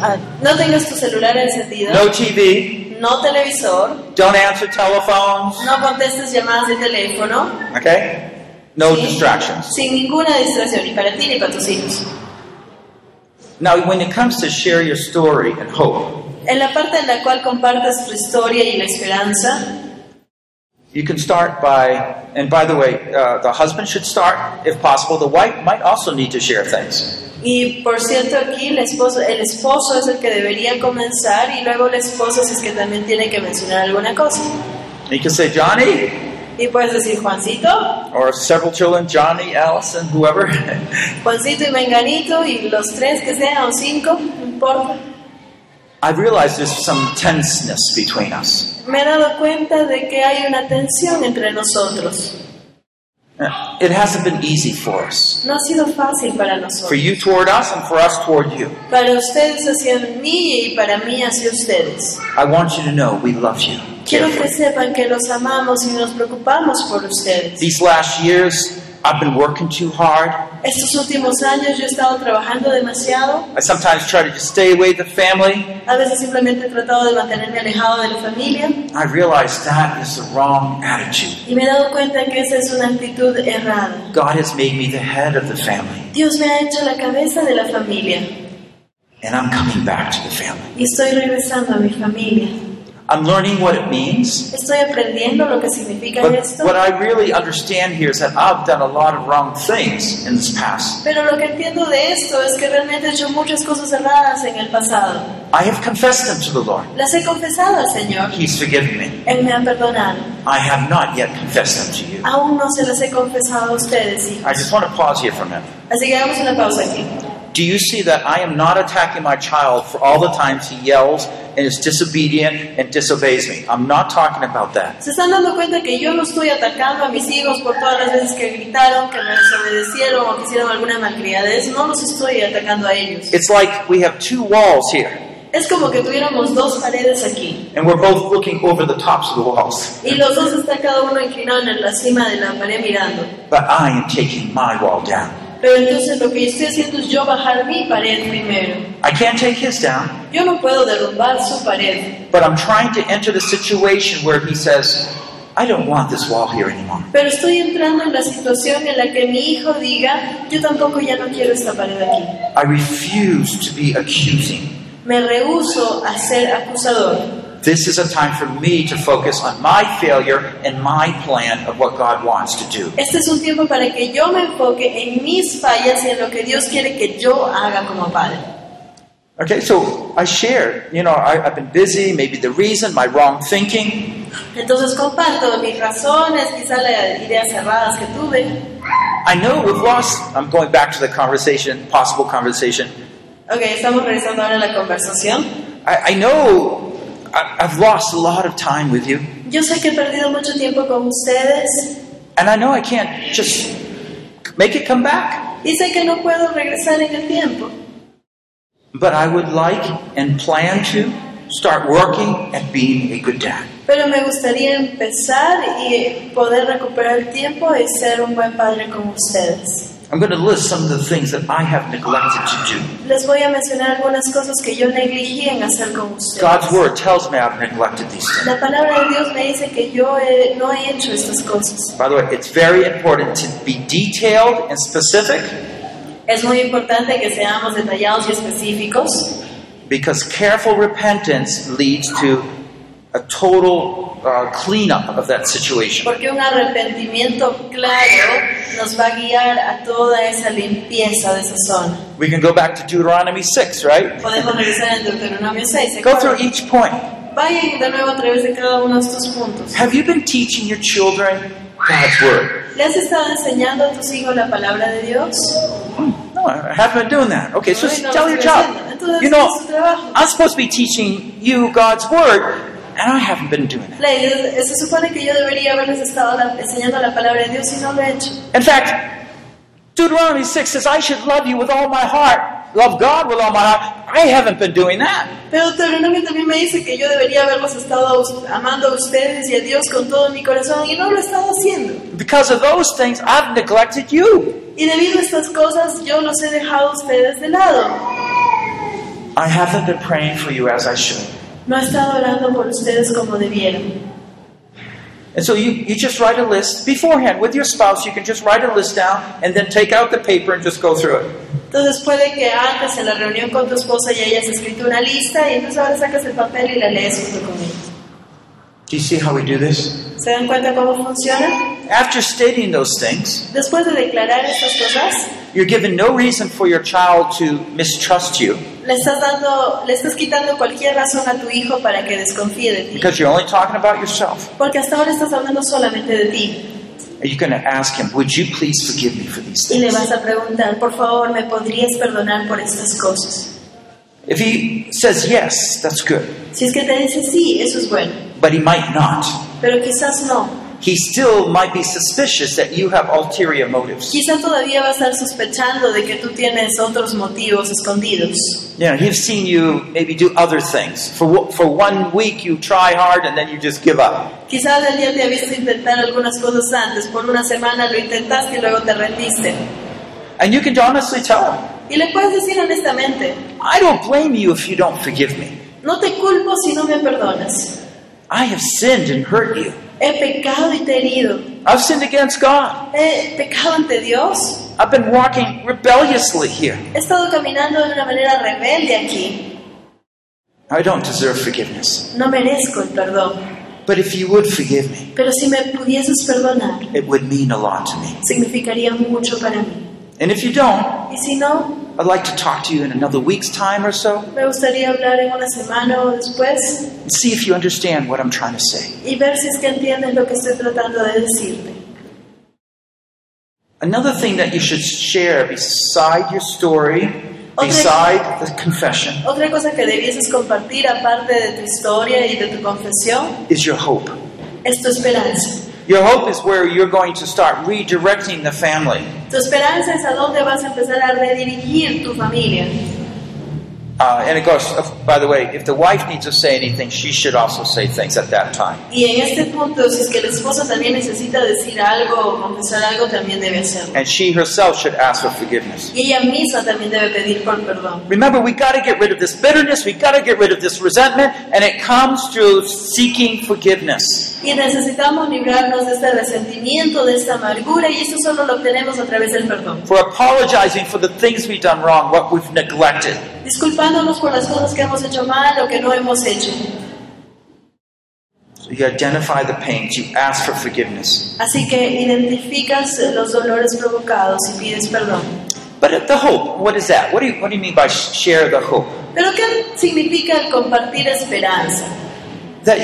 Ah, No tengas tu celular encendido, No TV. no televisor, Don't answer telephones. no contestes llamadas de teléfono, Okay? No ¿sí? distractions. sin ninguna distracción, ni para ti ni para tus hijos. Now, when it comes to share your story and hope, En la parte en la cual compartes tu historia y la esperanza, you can start by, and by the way, uh, the husband should start if possible. The wife might also need to share things. y por cierto aquí el esposo, el esposo es el que debería comenzar y luego la esposa si es que también tiene que mencionar alguna cosa. You can say, Johnny, Y puedes decir Juancito, or several children, Johnny, Allison, whoever. Juancito y Menganito y los tres que sean o cinco, no importa. I realize there's some tenseness between us. Me he dado cuenta de que hay una tensión entre nosotros. It hasn't been easy for us. No ha sido fácil para For you toward us and for us toward you. Para ustedes hacia mí y para mí hacia ustedes. I want you to know we love you. Quiero que sepan que los amamos y nos preocupamos por ustedes. These last years, I've been working too hard. Estos últimos años yo he estado trabajando demasiado. I sometimes try to just stay away the family. A veces simplemente he tratado de mantenerme alejado de la familia I realize that is the wrong attitude. y me he dado cuenta que esa es una actitud errada. God has made me the head of the family, Dios me ha hecho la cabeza de la familia and I'm coming back to the family. y estoy regresando a mi familia. I'm learning what it means. Estoy aprendiendo lo que significa But esto. what I really understand here is that I've done a lot of wrong things in this past. Pero lo que entiendo de esto es que realmente he hecho muchas cosas erradas en el pasado. I have confessed them to the Lord. Las he confesado al Señor. He's forgiven me. Él me ha perdonado. I have not yet confessed them to you. Aún no se las he confesado a ustedes, hijos. I just want to pause here for a minute. Así que hagamos una pausa aquí. Do you see that I am not attacking my child for all the times he yells and is disobedient and disobeys me? I'm not talking about that. ¿Se están dando cuenta que yo no estoy atacando a mis hijos por todas las veces que gritaron, que me desobedecieron o que hicieron alguna malcriadez? No los estoy atacando a ellos. It's like we have two walls here, Es como que tuviéramos dos paredes aquí and we're both looking over the tops of the walls. y los dos está cada uno inclinado en la cima de la pared mirando. But I am taking my wall down. Pero entonces lo que yo estoy haciendo es yo bajar mi pared primero. I can't take his down, Yo no puedo derrumbar su pared, but I'm trying to enter the situation where he says, I don't want this wall here anymore. pero estoy entrando en la situación en la que mi hijo diga, yo tampoco ya no quiero esta pared aquí. I refuse to be accusing. Me rehúso a ser acusador. This is a time for me to focus on my failure and my plan of what God wants to do. Este es un tiempo para que yo me enfoque en mis fallas y en lo que Dios quiere que yo haga como padre. Okay, so I shared, you know, I, I've been busy, maybe the reason, my wrong thinking. Entonces comparto mis razones, quizás las ideas cerradas que tuve. I know we've lost, I'm going back to the conversation, possible conversation. Ok, estamos regresando ahora a la conversación. I, I know I've lost a lot of time with you, Yo sé que he perdido mucho tiempo con ustedes and I know I can't just make it come back. y sé que no puedo regresar en el tiempo. But I would like and plan to start working at being a good dad. Pero me gustaría empezar y poder recuperar el tiempo y ser un buen padre con ustedes. I'm going to list some of the things that I have neglected to do. Les voy a mencionar algunas cosas que yo negligí en hacer con ustedes. God's word tells me I've neglected these things. La palabra de Dios me dice que yo he- no he hecho estas cosas. By the way, it's very important to be detailed and specific Es muy importante que seamos detallados y específicos because careful repentance leads to a total uh, cleanup of that situation. porque un arrepentimiento claro nos va a guiar a toda esa limpieza de esa zona. We can go back to Deuteronomy 6, right? Podemos regresar en Deuteronomio 6. Go through each point. Vayan de nuevo a través de cada uno de estos puntos. Have you been teaching your children God's word? ¿Le has estado enseñando a tus hijos la palabra de Dios? No, I haven't been doing that. Okay, so Ay, no, tell your. Entonces, You know, es su trabajo. I'm supposed to be teaching you God's word, and I haven't been doing it. Le- Se supone que yo debería haberles estado la- enseñando la palabra de Dios y no lo he hecho. In fact, Deuteronomy 6 says, I should love you with all my heart, love God with all my heart. I haven't been doing that. Pero Deuteronomio también me dice que yo debería haberlos estado a us- amando a ustedes y a Dios con todo mi corazón y no lo he estado haciendo. Because of those things, I've neglected you. Y debido a estas cosas yo los he dejado a ustedes de lado. I haven't been praying for you as I should. No he estado orando por ustedes como debieron. And so you, you just write a list beforehand with your spouse. You can just write a list down and then take out the paper and just go through it. Entonces puede que antes en la reunión con tu esposa ya hayas escrito una lista y entonces ahora sacas el papel y la lees junto con ella. Do you see how we do this? ¿Se dan cuenta cómo funciona? After stating those things, Después de declarar estas cosas, you're given no reason for your child to mistrust you le estás dando, le estás quitando cualquier razón a tu hijo para que desconfíe de ti. because you're only talking about yourself. Porque hasta ahora estás hablando solamente de ti. And you're going to ask him, Would you please forgive me for these Y le things? vas a preguntar, por favor, ¿me podrías perdonar por estas cosas? If he says yes, that's good. Si es que te dice sí, eso es bueno. But he might not. Pero quizás no. He still might be suspicious that you have ulterior motives. Quizás todavía va a estar sospechando de que tú tienes otros motivos escondidos. You know, he's seen you maybe do other things. For, for one week, you try hard and then you just give up. Quizás el día te ha visto intentar algunas cosas antes, por una semana lo intentaste y luego te rendiste. And you can honestly tell him, Y le puedes decir honestamente, I don't blame you if you don't forgive me. no te culpo si no me perdonas. I have sinned and hurt you. He pecado y te he herido. I've sinned against God. He pecado ante Dios. I've been walking rebelliously here. He estado caminando de una manera rebelde aquí. I don't deserve forgiveness. No merezco el perdón. But if you would forgive me, Pero si me pudieses perdonar, it would mean a lot to me. significaría mucho para mí. And if you don't, Y si no, I'd like to talk to you in another week's time or so me gustaría hablar en una semana o después and see if you understand what I'm trying to say. y ver si es que entiendes lo que estoy tratando de decirte. Another thing that you should share beside your story, beside the confession, Otra cosa que debieses compartir aparte de tu historia y de tu confesión is your hope. es tu esperanza. Your hope is where you're going to start redirecting the family. Tu esperanza es a dónde vas a empezar a redirigir tu familia. Uh, and of course, by the way, if the wife needs to say anything, she should also say things at that time. Y en este punto, si es que la esposa también necesita decir algo confesar algo, también debe hacerlo. And she herself should ask for forgiveness. Y ella misma también debe pedir por perdón. Remember, we got to get rid of this bitterness, we got to get rid of this resentment, and it comes through seeking forgiveness. Y necesitamos librarnos de este resentimiento, de esta amargura, y eso solo lo obtenemos a través del perdón. For apologizing for the things we've done wrong, what we've neglected. Disculpándonos por las cosas que hemos hecho mal o que no hemos hecho. So you identify the pains, you ask for forgiveness. Así que identificas los dolores provocados y pides perdón. But the hope, what is that? What do you, what do you mean by sh- share the hope? Pero ¿qué significa el compartir esperanza? That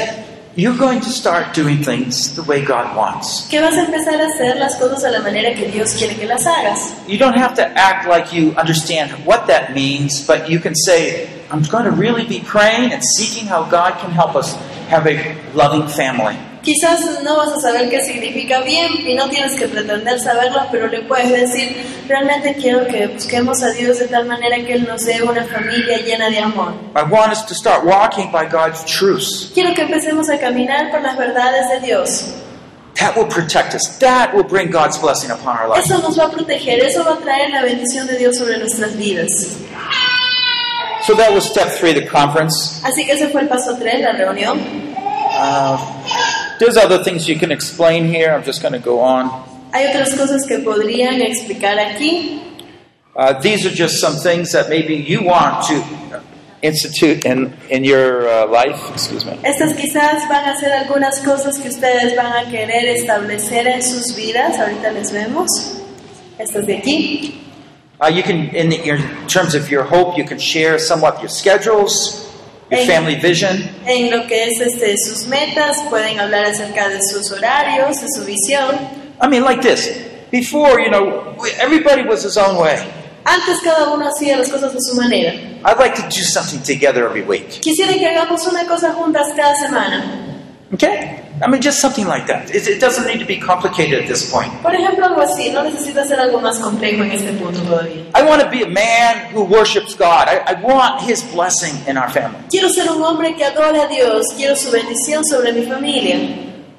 you're going to start doing things the way God wants. Que vas a empezar a hacer las cosas a la manera que Dios quiere que las hagas. You don't have to act like you understand what that means, but you can say, I'm going to really be praying and seeking how God can help us have a loving family. Quizás no vas a saber qué significa bien y no tienes que pretender saberlo, pero le puedes decir, realmente quiero que busquemos a Dios de tal manera que Él nos dé una familia llena de amor. I want us to start walking by God's truths. Quiero que empecemos a caminar por las verdades de Dios. That will protect us. That will bring God's blessing upon our life. Eso nos va a proteger, eso va a traer la bendición de Dios sobre nuestras vidas. So that was step three of the conference. Así que ese fue el paso 3, la reunión. Uh, there's other things you can explain here. I'm just going to go on. Hay otras cosas que podrían explicar aquí. Uh, these are just some things that maybe you want to institute in, in your uh, life. Excuse me. Estas quizás van a ser algunas cosas que ustedes van a querer establecer en sus vidas. Ahorita les vemos. Estas de aquí. Uh, you can, in, the, in terms of your hope, you can share somewhat your schedules, your family vision. En lo que es este, sus metas, pueden hablar acerca de sus horarios, de su visión. I mean, like this. Before, you know, everybody was his own way. Antes cada uno hacía las cosas de su manera. I'd like to do something together every week. Quisiera que hagamos una cosa juntas cada semana. Okay? I mean, just something like that. It, it doesn't need to be complicated at this point. Por ejemplo, algo así. No necesita ser algo más complejo en este punto todavía. I want to be a man who worships God. I, I want his blessing in our family. Quiero ser un hombre que adora a Dios. Quiero su bendición sobre mi familia.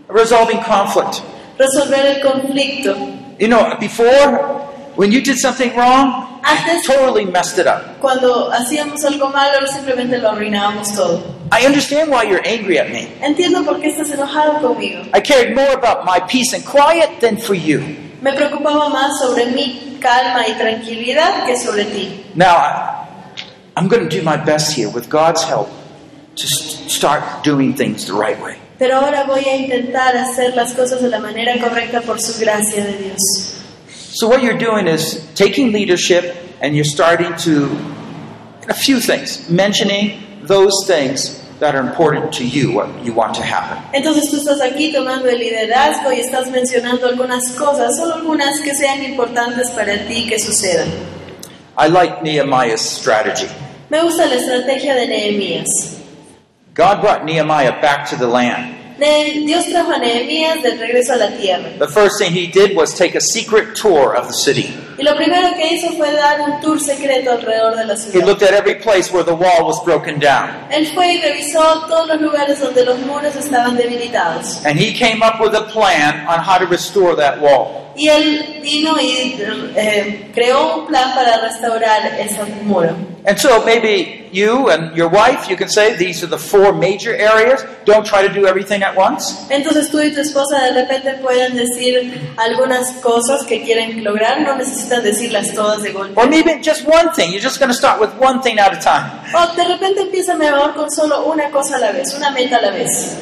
Resolving conflict. Resolver el conflicto. You know, before, when you did something wrong, Antes, totally messed it up. cuando hacíamos algo malo, simplemente lo arruinábamos todo. I understand why you're angry at me. Entiendo por qué estás enojado conmigo. I cared more about my peace and quiet than for you. Me preocupaba más sobre mi calma y tranquilidad que sobre ti. Now, I- I'm going to do my best here with God's help to start doing things the right way. Pero ahora voy a intentar hacer las cosas de la manera correcta por su gracia de Dios. So, what you're doing is taking leadership and you're starting to, a few things, mentioning those things that are important to you, what you want to happen. Entonces tú estás aquí tomando el liderazgo y estás mencionando algunas cosas, solo algunas que sean importantes para ti que sucedan. I like Nehemiah's strategy. Me gusta la estrategia de Nehemías. God brought Nehemiah back to the land. Ne- Dios trajo a Nehemías de regreso a la tierra. The first thing he did was take a secret tour of the city. Y lo primero que hizo fue dar un tour secreto alrededor de la He ciudad. looked at every place where the wall was broken down. Él fue y revisó todos los lugares donde los muros estaban debilitados. And he came up with a plan on how to restore that wall. Y él vino y eh, creó un plan para restaurar ese muro. And so maybe you and your wife, you can say these are the four major areas. Don't try to do everything at once. Entonces tú y tu esposa de repente pueden decir algunas cosas que quieren lograr, no necesitan decirlas todas de golpe. Or maybe just one thing. You're just going to start with one thing at a time. O de repente empieza mejor con solo una cosa a la vez, una meta a la vez.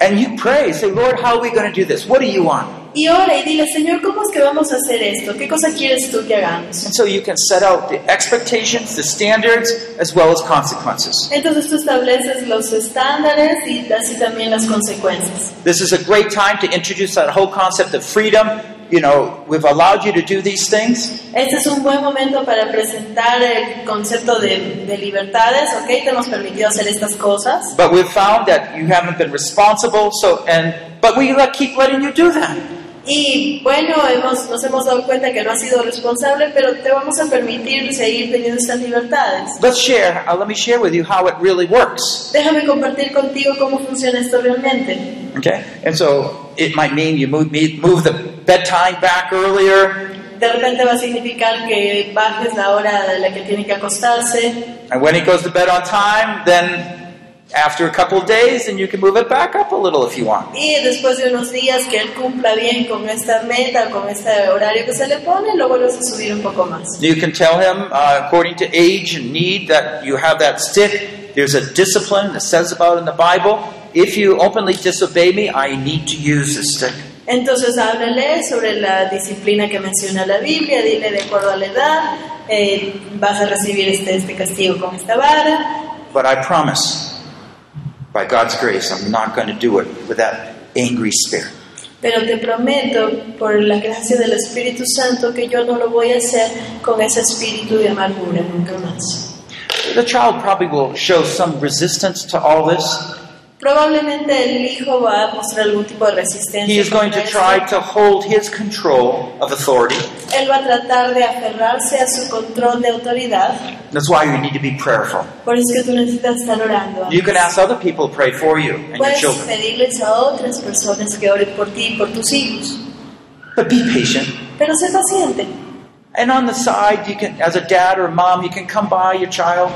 And you pray, say, Lord, how are we going to do this? What do you want? Y ora y dile, Señor, ¿cómo es que vamos a hacer esto? ¿Qué cosa quieres tú que hagamos? And so you can set out the expectations, the standards, as well as consequences. Entonces tú estableces los estándares y así también las consecuencias. This is a great time to introduce that whole concept of freedom. You know, we've allowed you to do these things. Este es un buen momento para presentar el concepto de, de libertades, ¿ok? Te hemos permitido hacer estas cosas, But we've found that you haven't been responsible, so and but we keep letting you do that. Y bueno, hemos, nos hemos dado cuenta que no has sido responsable, pero te vamos a permitir seguir teniendo estas libertades. Let's share. Uh, let me share with you how it really works. Déjame compartir contigo cómo funciona esto realmente. Okay, and so it might mean you move move the bedtime back earlier, De repente va a significar que bajes la hora de la que tiene que acostarse. and when he goes to bed on time, then after a couple of days, and you can move it back up a little if you want. Y después de unos días que él cumpla bien con esta meta, con este horario que se le pone, lo vuelves a subir un poco más. You can tell him, uh, according to age and need, that you have that stick. There's a discipline that says about in the Bible. If you openly disobey me, I need to use the stick. Entonces háblale sobre la disciplina que menciona la Biblia, dile de acuerdo a la edad, eh, vas a recibir este, este castigo con esta vara, But I promise, by God's grace, I'm not going to do it with that angry spirit. pero te prometo por la gracia del Espíritu Santo que yo no lo voy a hacer con ese espíritu de amargura nunca más. The child probably will show some resistance to all this. Probablemente el hijo va a mostrar algún tipo de resistencia. He is going to try to hold his control of authority. Él va a tratar de aferrarse a su control de autoridad. That's why you need to be prayerful. Por eso es que tú necesitas estar orando. You can ask other people to pray for you and your Puedes children. pedirles a otras personas que oren por ti y por tus hijos. But be patient. Pero sé paciente. And on the side, you can, as a dad or a mom, you can come by your child.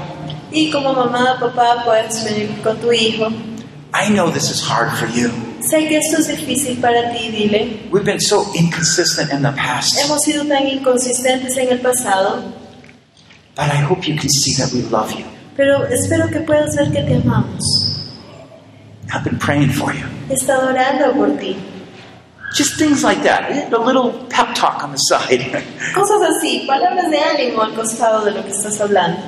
Y como mamá, papá, puedes venir con tu hijo. I know this is hard for you. Sé que esto es difícil para ti, dile. We've been so inconsistent in the past, Hemos sido tan inconsistentes en el pasado, but I hope you can see that we love you. pero espero que puedas ver que te amamos. I've been praying for you. He estado orando por ti. Just things like that. A little pep talk on the side. Cosas así, palabras de ánimo al costado de lo que estás hablando.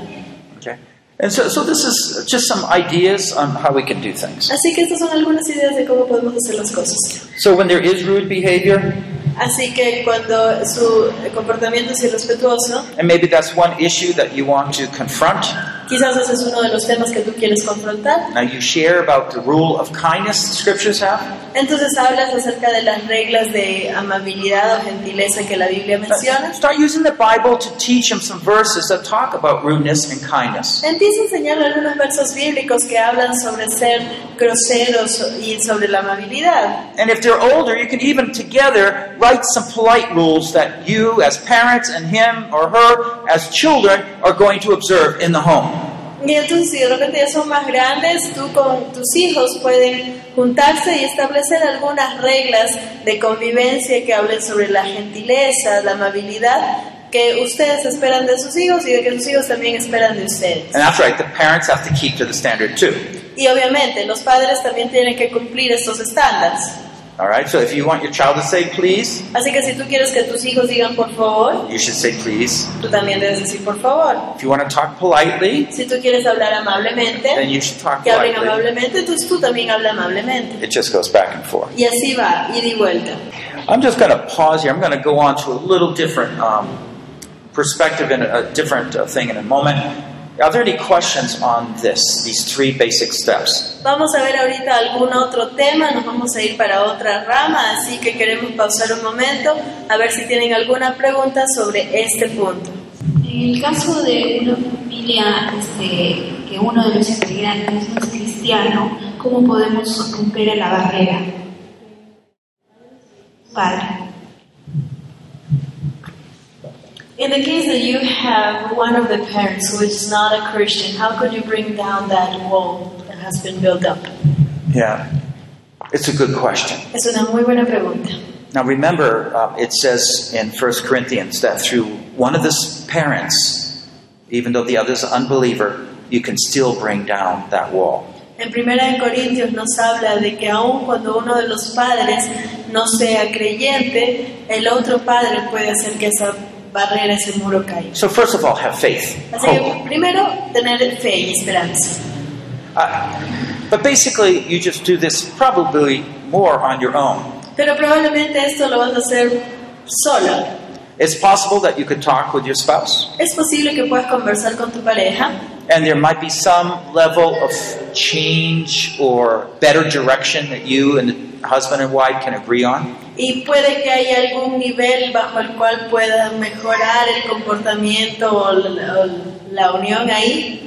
okay. And so, so this is just some ideas on how we can do things. Así que estas son algunas ideas de cómo podemos hacer las cosas. So when there is rude behavior, Así que cuando su comportamiento es irrespetuoso, and maybe that's one issue that you want to confront, quizás ese es uno de los temas que tú quieres confrontar. now you share about the rule of kindness the scriptures have. Entonces hablas acerca de las reglas de amabilidad o gentileza que la Biblia menciona. Start using the Bible to teach them some verses that talk about rudeness and kindness. Empieza a enseñarle algunos versos bíblicos que hablan sobre ser groseros y sobre la amabilidad. And if they're older, you can even together write some polite rules that you, as parents, and him or her, as children, are going to observe in the home. Y entonces si de repente ya son más grandes, tú con tus hijos pueden juntarse y establecer algunas reglas de convivencia que hablen sobre la gentileza, la amabilidad que ustedes esperan de sus hijos y de que sus hijos también esperan de ustedes. And that's right, the parents have to keep to the standard too. Y obviamente los padres también tienen que cumplir estos estándares. All right, so if you want your child to say please, Así que si tú quieres que tus hijos digan por favor, you should say please. tú también debes decir por favor. If you want to talk politely, Si tú quieres hablar then you should talk que hablen politely. amablemente, entonces tú también habla amablemente. It just goes back and forth. Y así va, ida y vuelta. I'm just going to pause here. I'm going to go on to a little different um, perspective and a, a different uh, thing in a moment. Are there any questions on this, these three basic steps? Vamos a ver ahorita algún otro tema, nos vamos a ir para otra rama, así que queremos pausar un momento a ver si tienen alguna pregunta sobre este punto. En el caso de una familia este, que uno de los integrantes no es cristiano, ¿cómo podemos romper la barrera? Padre. In the case that you have one of the parents who is not a Christian, how could you bring down that wall that has been built up? Yeah, it's a good question. Es una muy buena pregunta. Now remember, uh, it says in 1 Corinthians that through one of the parents, even though the other is an unbeliever, you can still bring down that wall. En Primera de Corintios nos habla de que aun cuando uno de los padres no sea creyente, el otro padre puede hacer que esa barrera, ese muro caiga. So first of all, have faith, Así que primero tener fe y esperanza. Uh, but basically, you just do this probably more on your own. Pero probablemente esto lo vas a hacer solo. It's possible that you could talk with your spouse, Es posible que puedas conversar con tu pareja and there might be some level of change or better direction that you and the husband and wife can agree on. Y puede que haya algún nivel bajo el cual pueda mejorar el comportamiento o la, o la unión ahí.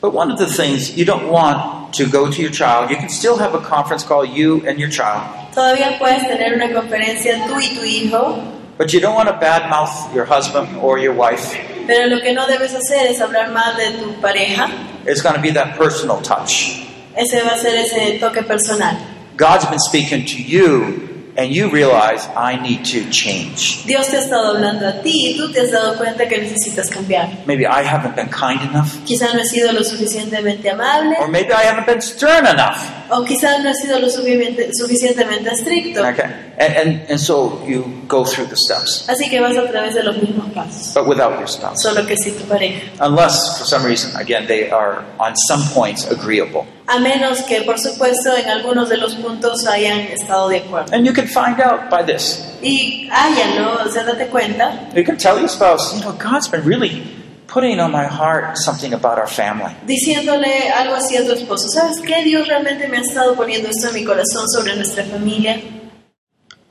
But one of the things you don't want to go to your child, you can still have a conference call, you and your child, Todavía puedes tener una conferencia tú y tu hijo, but you don't want to badmouth your husband or your wife. pero lo que no debes hacer es hablar mal de tu pareja. It's going to be that personal touch. Ese va a ser ese toque personal. God's been speaking to you, and you realize I need to change. Dios te ha estado hablando a ti y tú te has dado cuenta que necesitas cambiar. Maybe I haven't been kind enough, Quizás no he sido lo suficientemente amable or maybe I haven't been stern enough. o quizás no he sido lo suficientemente, suficientemente estricto. Okay, and, and and so you go through the steps, Así que vas a través de los mismos pasos, but without your spouse, solo que si tu pareja. unless for some reason again they are on some points agreeable, A menos que, por supuesto, en algunos de los puntos hayan estado de acuerdo. and you can find out by this. Y háyanlo, o sea, date cuenta, You can tell your spouse, you know, God's been really putting on my heart something about our family. diciéndole algo así a tu esposo. ¿Sabes qué? Dios realmente me ha estado poniendo esto en mi corazón sobre nuestra familia.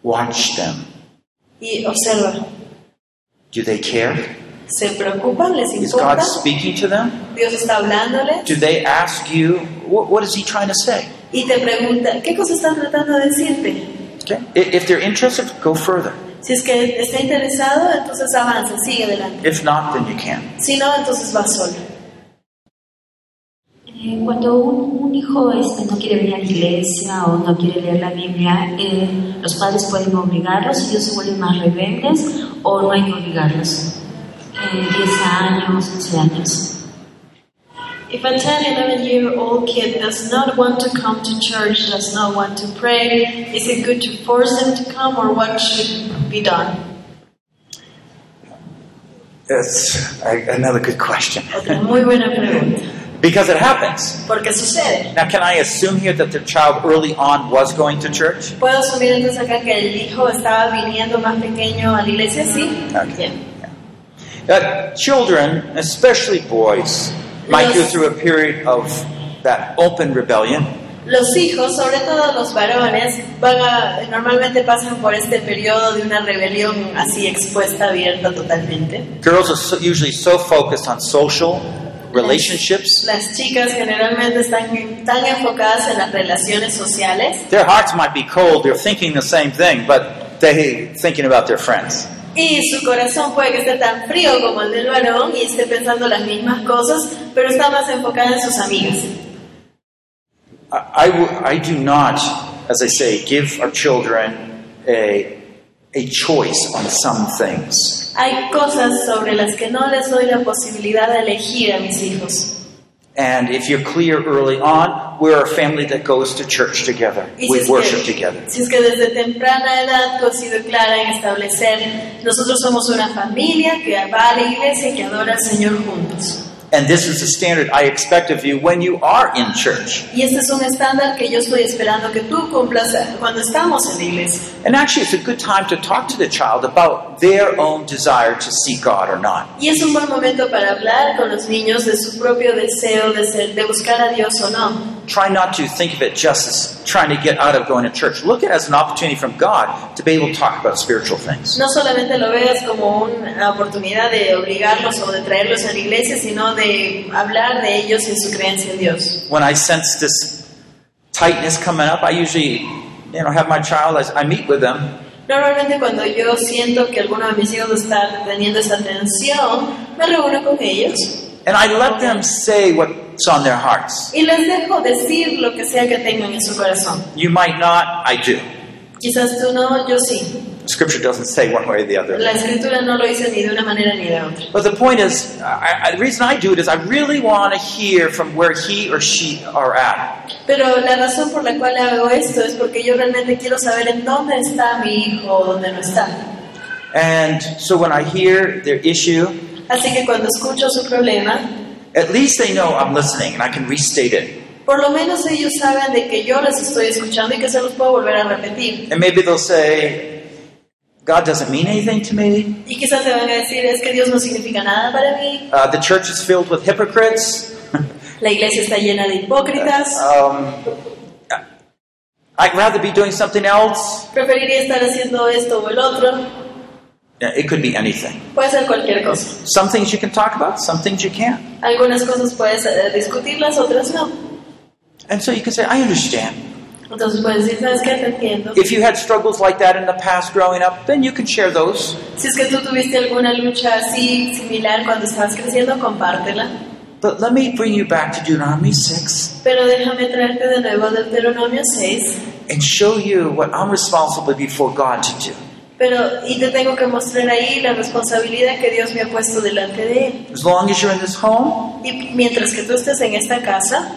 Watch them. Y observa, Do they care? ¿Se preocupan? ¿Les Is importa? God speaking to them? Dios está hablándole Do they ask you, what, what is He trying to say? y te pregunta, ¿qué cosa están tratando de decirte? Okay. If they're interested, go further. Si es que está interesado, entonces avanza, sigue adelante. If not, then you can't. Si no, entonces va solo. Eh, cuando un, un hijo este, no quiere venir a la iglesia o no quiere leer la Biblia, eh, los padres pueden obligarlos y ellos se vuelven más rebeldes o no hay que obligarlos. Eh, 10 años, 11 años. If a 10, 11 year old kid does not want to come to church, does not want to pray, is it good to force them to come or what should be done? It's another good question. Otra muy buena pregunta. Because it happens. Porque sucede. Now, can I assume here that the child early on was going to church? ¿Puedo asumir entonces acá que el hijo estaba viniendo más pequeño a la iglesia? Sí. Okay. Bien. That children, especially boys, might go through a period of that open rebellion. Los hijos, sobre todo los varones, van a, normalmente pasan por este periodo de una rebelión así expuesta, abierta totalmente. Girls are so, usually so focused on social relationships. Las chicas generalmente están tan enfocadas en las relaciones sociales Their hearts might be cold, they're thinking the same thing, but they're thinking about their friends. Y su corazón puede que esté tan frío como el del varón y esté pensando las mismas cosas, pero está más enfocada en sus amigas. I, I I do not, as I say, give our children a, a choice on some things. Hay cosas sobre las que no les doy la posibilidad de elegir a mis hijos. And if you're clear early on, we're a family that goes to church together. Si We worship que, together. si es que desde temprana edad tú has sido clara en establecer, nosotros somos una familia que va a la iglesia y que adora al Señor juntos. And this is the standard I expect of you when you are in church. Y este es un estándar que yo estoy esperando que tú cumplas cuando estamos en la iglesia. And actually, it's a good time to talk to the child about their own desire to seek God or not. Y es un buen momento para hablar con los niños de su propio deseo de, ser, de buscar a Dios o no. Try not to think of it just as trying to get out of going to church. Look at it as an opportunity from God to be able to talk about spiritual things. No solamente lo veas como una oportunidad de obligarlos o de traerlos a la iglesia, sino de hablar de ellos y su creencia en Dios. When I sense this tightness coming up, I usually, you know, have my child. I, I meet with them, Normalmente cuando yo siento que alguno de mis hijos está teniendo esa tensión, me reúno con ellos and I let them say what's on their hearts. y les dejo decir lo que sea que tengan en su corazón. You might not. I do. Quizás tú no, yo sí. Scripture doesn't say one way or the other. La escritura no lo dice ni de una manera ni de otra. But the point is, I, I, the reason I do it is I really want to hear from where he or she are at. Pero la razón por la cual hago esto es porque yo realmente quiero saber en dónde está mi hijo o dónde no está. And so when I hear their issue, Así que cuando escucho su problema, at least they know I'm listening and I can restate it. por lo menos ellos saben de que yo les estoy escuchando y que se los puedo volver a repetir. And maybe they'll say, God doesn't mean anything to me. Y quizás se van a decir, es que Dios no significa nada para mí, Uh, the church is filled with hypocrites. la iglesia está llena de hipócritas, Um, I'd rather be doing something else. preferiría estar haciendo esto o el otro, Yeah, It could be anything. puede ser cualquier cosa. Some things you can talk about, some things you can't. Algunas cosas puedes eh, discutirlas, otras no. And so you can say, I understand. Entonces puedes decir, ¿sabes qué? Te entiendo. If you had struggles like that in the past growing up, then you can share those. Si es que tú tuviste alguna lucha así similar cuando estabas creciendo, compártela. But let me bring you back to Deuteronomy 6 Pero déjame traerte de nuevo a Deuteronomio 6. and show you what I'm responsible before God to do. Pero, y te tengo que mostrar ahí la responsabilidad que Dios me ha puesto delante de él. As long as you're in this home, Y mientras que tú estés en esta casa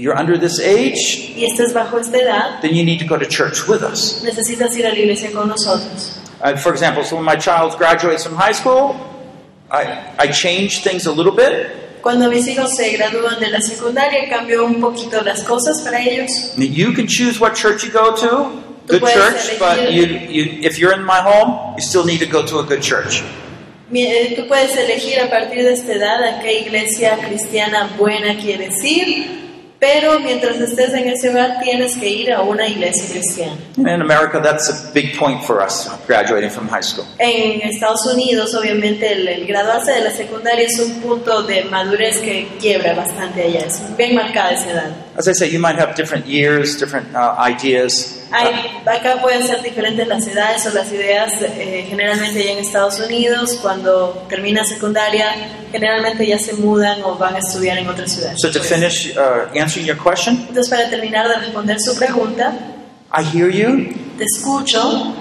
you're under this age, y estés bajo esta edad, then you need to go to church with us. necesitas ir a la iglesia con nosotros. Uh, for example, so when my child graduates from high school, I, I change things a little bit. Cuando mis hijos se gradúan de la secundaria, cambio un poquito las cosas para ellos. You can choose what church you go to, good church, but you, you, if you're in my home, you still need to go to a good church. Eh, Tú puedes elegir a partir de esta edad a qué iglesia cristiana buena quieres ir, pero mientras estés en ese hogar tienes que ir a una iglesia cristiana. In America, that's a big point for us graduating from high school. En Estados Unidos, obviamente, el, el graduarse de la secundaria es un punto de madurez que quiebra bastante allá. Es bien marcada esa edad. As I say, you might have different years, different uh, ideas. Hay, acá pueden ser diferentes las edades o las ideas. eh, generalmente ya en Estados Unidos, cuando termina secundaria, generalmente ya se mudan o van a estudiar en otra ciudad. So to finish uh, answering your question, Entonces, para terminar de responder su pregunta, I hear you. te escucho,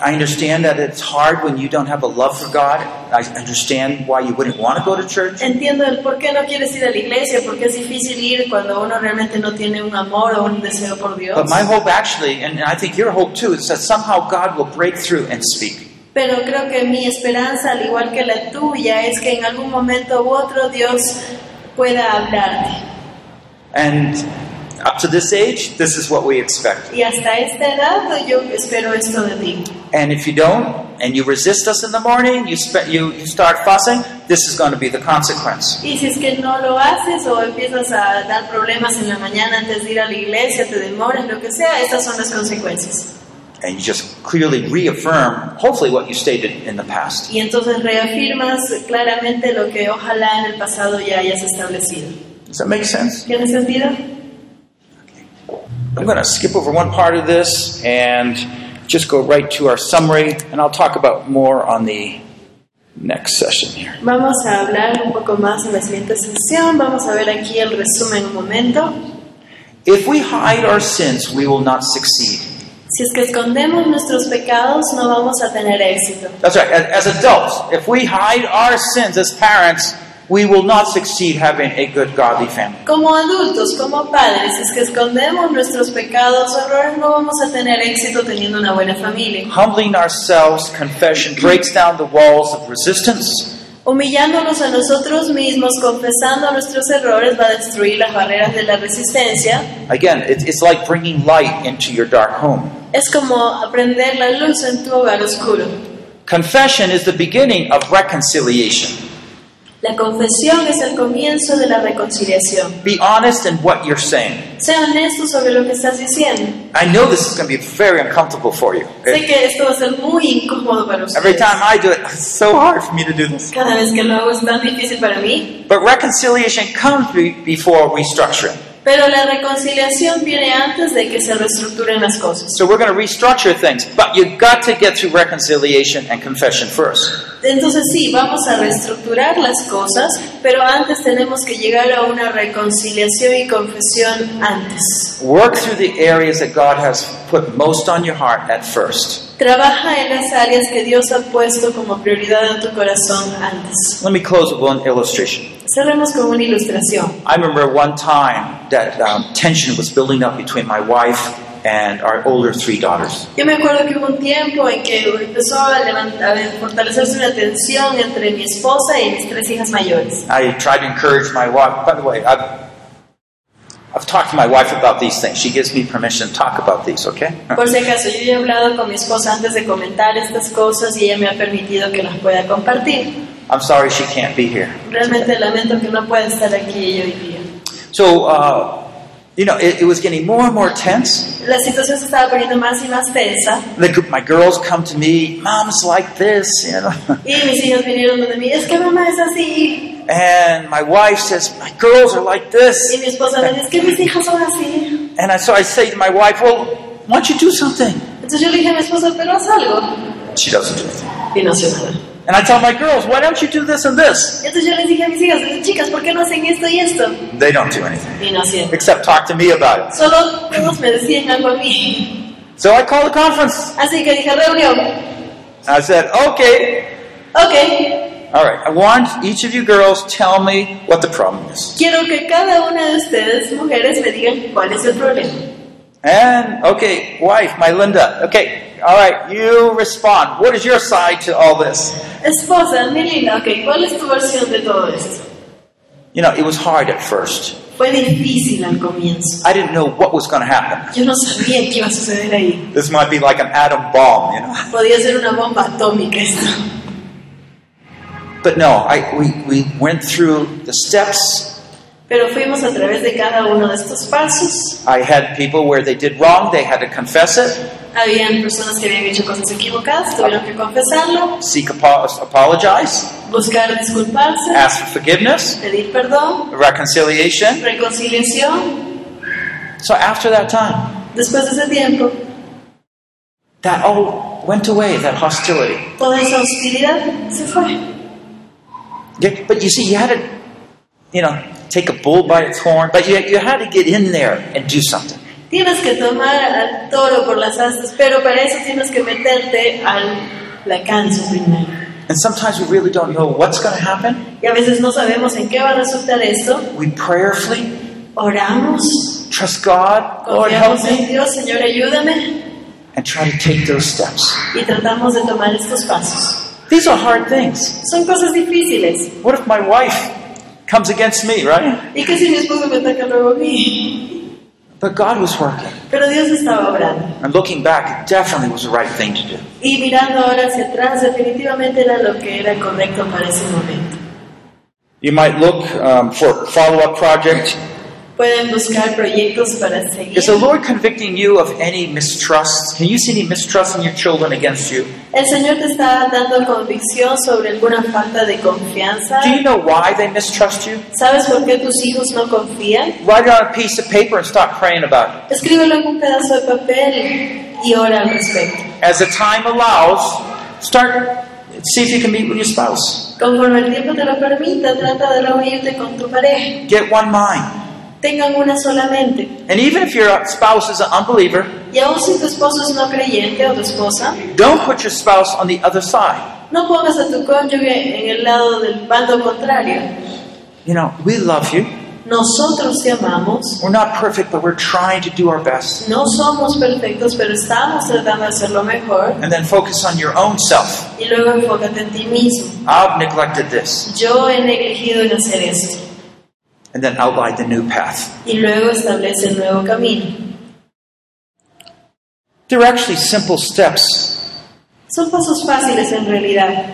I understand that it's hard when you don't have a love for God. I understand why you wouldn't want to go to church. entiendo el por qué no quieres ir a la iglesia, porque es difícil ir cuando uno realmente no tiene un amor o un deseo por Dios. But my hope actually, and I think your hope too, is that somehow God will break through and speak. Pero creo que mi esperanza, al igual que la tuya, es que en algún momento u otro Dios pueda hablarte. And up to this age, this is what we expect. Y hasta esta edad yo espero esto de ti. And if you don't, and you resist us in the morning, you, spe- you, you start fussing, this is going to be the consequence. Y si es que no lo haces o empiezas a dar problemas en la mañana antes de ir a la iglesia, te demoras, lo que sea, estas son las consecuencias. And you just clearly reaffirm, hopefully, what you stated in the past. Y entonces reafirmas claramente lo que ojalá en el pasado ya hayas establecido. Does that make sense? ¿Tiene sentido? I'm going to skip over one part of this and just go right to our summary, and I'll talk about more on the next session here. Vamos a hablar un poco más en la siguiente sesión. Vamos a ver aquí el resumen un momento. If we hide our sins, we will not succeed. Si es que escondemos nuestros pecados, no vamos a tener éxito. That's right. As, as adults, if we hide our sins as parents, we will not succeed having a good, godly family. Como adultos, como padres, es que escondemos nuestros pecados o errores, no vamos a tener éxito teniendo una buena familia. Humbling ourselves, confession breaks down the walls of resistance. Humillándonos a nosotros mismos, confesando nuestros errores, va a destruir las barreras de la resistencia. Again, it, it's like bringing light into your dark home. Es como aprender la luz en tu hogar oscuro. Confession is the beginning of reconciliation. La confesión es el comienzo de la reconciliación. Be honest in what you're saying. Sé honesto sobre lo que estás diciendo. I know this is going to be very uncomfortable for you. Sé que esto va a ser muy incómodo para Every ustedes. time I do it, it's so hard for me to do this. Cada vez que lo hago es tan difícil para mí. But reconciliation comes be- before restructuring. Pero la reconciliación viene antes de que se reestructuren las cosas. So we're going to restructure things, but you've got to get through reconciliation and confession first. Entonces sí, vamos a reestructurar las cosas, pero antes tenemos que llegar a una reconciliación y confesión antes. Work through the areas that God has put most on your heart at first. Trabaja en las áreas que Dios ha puesto como prioridad en tu corazón antes. Let me close with one illustration. Cerremos con una ilustración. I remember one time that um, tension was building up between my wife and our older three daughters. Yo me acuerdo que hubo un tiempo en que empezó a, levantar, a fortalecerse una tensión entre mi esposa y mis tres hijas mayores. I tried to encourage my wife. By the way, I've, I've talked to my wife about these things. She gives me permission to talk about these, okay? Por si acaso, yo he hablado con mi esposa antes de comentar estas cosas y ella me ha permitido que las pueda compartir. I'm sorry she can't be here. Realmente lamento que no pueda estar aquí ella hoy día. So, uh, you know, it, it was getting more and more tense. La situación se estaba poniendo más y más tensa The, my girls come to me, Mom's like this, you know. y mis hijas vinieron donde mí, es que mamá es así. And my wife says, My girls are like Y this. mi esposa me dice, es que mis hijas son así. And I, so I say to my wife, Well, why don't you do something? Entonces yo le dije a mi esposa, pero haz algo. She doesn't do anything. Y no sé nada. And I tell my girls, Why don't you do this and this? Entonces yo les dije a mis hijas, chicas, ¿por qué no hacen esto y esto? They don't do anything Y no hacían. except talk to me about it. Solo todos me decían algo a mí. So I called a conference. Así que dije, reunión. I said, Okay, Ok, all right. I want each of you girls tell me what the problem is. quiero que cada una de ustedes, mujeres, me digan cuál es el problema. And okay, wife, my Linda. Okay, all right. You respond. What is your side to all this? Esposa, mi linda, ok, ¿cuál es tu versión de todo esto? You know, it was hard at first. Fue difícil al comienzo. I didn't know what was going to happen. Yo no sabía qué iba a suceder ahí. This might be like an atom bomb, you know. Podía ser una bomba atómica esto. But no, I, we, we went through the steps. Pero fuimos a través de cada uno de estos pasos. I had people where they did wrong, they had to confess it, Habían personas que habían hecho cosas equivocadas, tuvieron que confesarlo, seek apo- apologize, buscar disculparse, ask for forgiveness, pedir perdón, reconciliation. reconciliación. So after that time, Después de ese tiempo, that all went away, that hostility. toda esa hostilidad se fue. Yeah, but you see, you had to, you know, take a bull by its horn, but you, you had to get in there and do something. Tienes que tomar al toro por las astas, pero para eso tienes que meterte a la cancha primero. And sometimes we really don't know what's going to happen. Y a veces no sabemos en qué va a resultar esto. We prayerfully Oramos, trust God, Lord, help en me, Dios, Señor, ayúdame, and try to take those steps. y tratamos de tomar estos pasos. These are hard things. Son cosas difíciles. What if my wife comes against me, right? ¿Y qué si mi esposo me ataca luego a mí? But God was working. Pero Dios estaba obrando. And looking back, it definitely was the right thing to do. Y mirando ahora hacia atrás, definitivamente era lo que era correcto para ese momento. You might look um, for follow up project. Pueden buscar proyectos para seguir. Is the Lord convicting you of any mistrust? Can you see any mistrust in your children against you? El Señor te está dando convicción sobre alguna falta de confianza. Do you know why they mistrust you? ¿Sabes por qué tus hijos no confían? Write it on a piece of paper and start praying about it. Escríbelo en un pedazo de papel y ora al respecto. as the time allows, start see if you can meet with your spouse. Conforme el tiempo te lo permita, trata de reunirte con tu pareja. Get one mind. Tengan una solamente. And even if your spouse is an unbeliever, Y aun si tu esposo es no creyente o tu esposa, don't put your spouse on the other side. no pongas a tu cónyuge en el lado del bando contrario. You know, we love you. Nosotros te amamos. We're not perfect, but we're trying to do our best. No somos perfectos, pero estamos tratando de hacer lo mejor. And then focus on your own self. Y luego enfócate en ti mismo. I've neglected this. Yo he negligido en hacer esto. And then outline the new path. Y luego establece el nuevo camino. They're actually simple steps. Son pasos fáciles en realidad.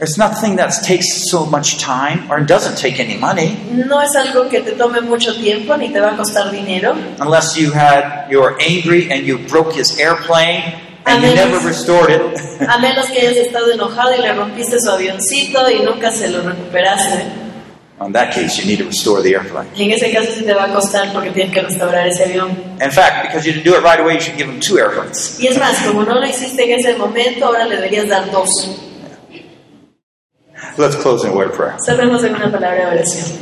It's nothing that takes so much time or doesn't take any money No es algo que te tome mucho tiempo ni te va a costar dinero. unless you had you're angry and you broke his airplane and you never restored it. A menos que hayas estado enojado y le rompiste su avioncito y nunca se lo recuperaste. In that case, you need to restore the airplane. En ese caso sí te va a costar porque tienes que restaurar ese avión. In fact, because you didn't do it right away, you should give them two airplanes. Y es más, como no lo hiciste en ese momento, ahora le deberías dar dos. Let's close in a word of prayer. Cerremos en una palabra de oración.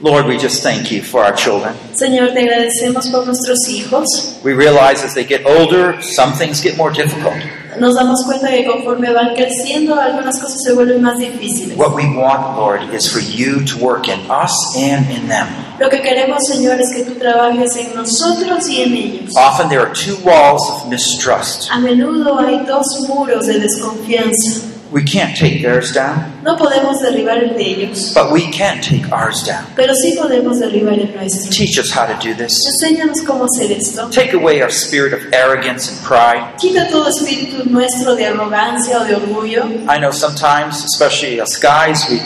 Lord, we just thank you for our children. Señor, te agradecemos por nuestros hijos. We realize as they get older, some things get more difficult. Nos damos cuenta que conforme van creciendo, algunas cosas se vuelven más difíciles. What we want, Lord, is for you to work in us and in them. Lo que queremos, Señor, es que tú trabajes en nosotros y en ellos. Often there are two walls of mistrust. A menudo hay dos muros de desconfianza. We can't take theirs down, No podemos derribar el de ellos, but we can take ours down. pero sí podemos derribar el nuestro. Teach us how to do this. Enséñanos cómo hacer esto. Take away our spirit of arrogance and pride. Quita todo espíritu nuestro de arrogancia o de orgullo. I know sometimes, especially us guys, we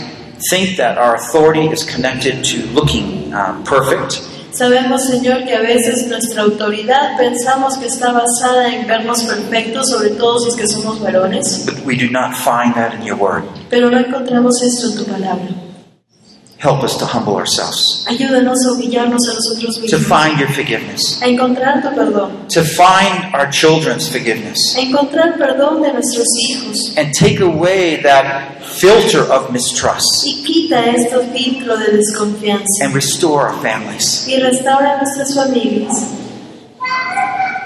think that our authority is connected to looking um, perfect. Sabemos, Señor, que a veces nuestra autoridad pensamos que está basada en vernos perfectos, sobre todo si es que somos varones, But we do not find that in your word. pero no encontramos esto en tu palabra. Help us to humble ourselves, Ayúdanos a humillarnos a nosotros to find your forgiveness, a encontrar tu perdón, to find our children's forgiveness, a encontrar perdón de nuestros hijos. And take away that filter of mistrust. Y quita estos filtros de desconfianza. And restore our families. y restaura nuestras familias.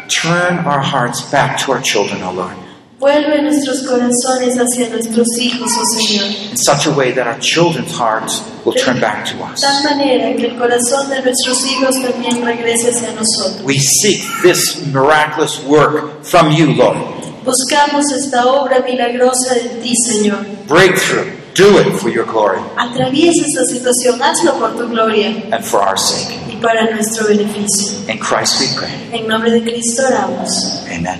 Turn our hearts back to our children, O Lord, Vuelve nuestros corazones hacia nuestros hijos, oh Señor, in such a way that our children's hearts will turn back to de us. tal manera que el corazón de nuestros hijos también regrese hacia nosotros. We seek this miraculous work from you, Lord. Buscamos esta obra milagrosa de ti, Señor. Breakthrough. Do it for your glory Atraviesa esta situación, hazlo por tu gloria and for our sake. y para nuestro beneficio. In Christ we pray. En nombre de Cristo oramos. Amen.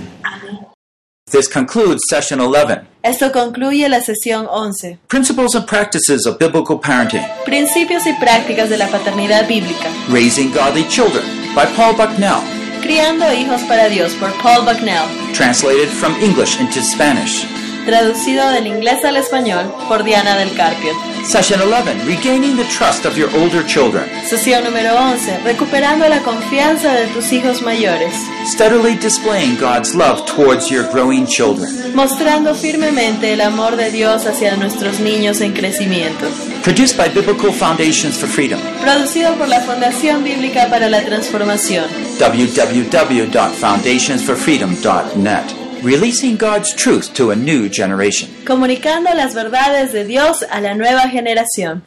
This concludes session 11 Esto concluye la sesión 11. Principles and Practices of Biblical Parenting Principios y prácticas de la paternidad bíblica. Raising Godly Children by Paul Bucknell. Criando hijos para Dios por Paul Bucknell. Translated from English into Spanish. Traducido del inglés al español por Diana del Carpio. Session 11 Regaining the Trust of Your Older Children. Sesión número 11. Recuperando la confianza de tus hijos mayores. Steadily displaying God's love towards your growing children. Mostrando firmemente el amor de Dios hacia nuestros niños en crecimiento. Produced by Biblical Foundations for Freedom. Producido por la Fundación Bíblica para la Transformación. www.foundationsforfreedom.net. Releasing God's truth to a new generation. Comunicando las verdades de Dios a la nueva generación.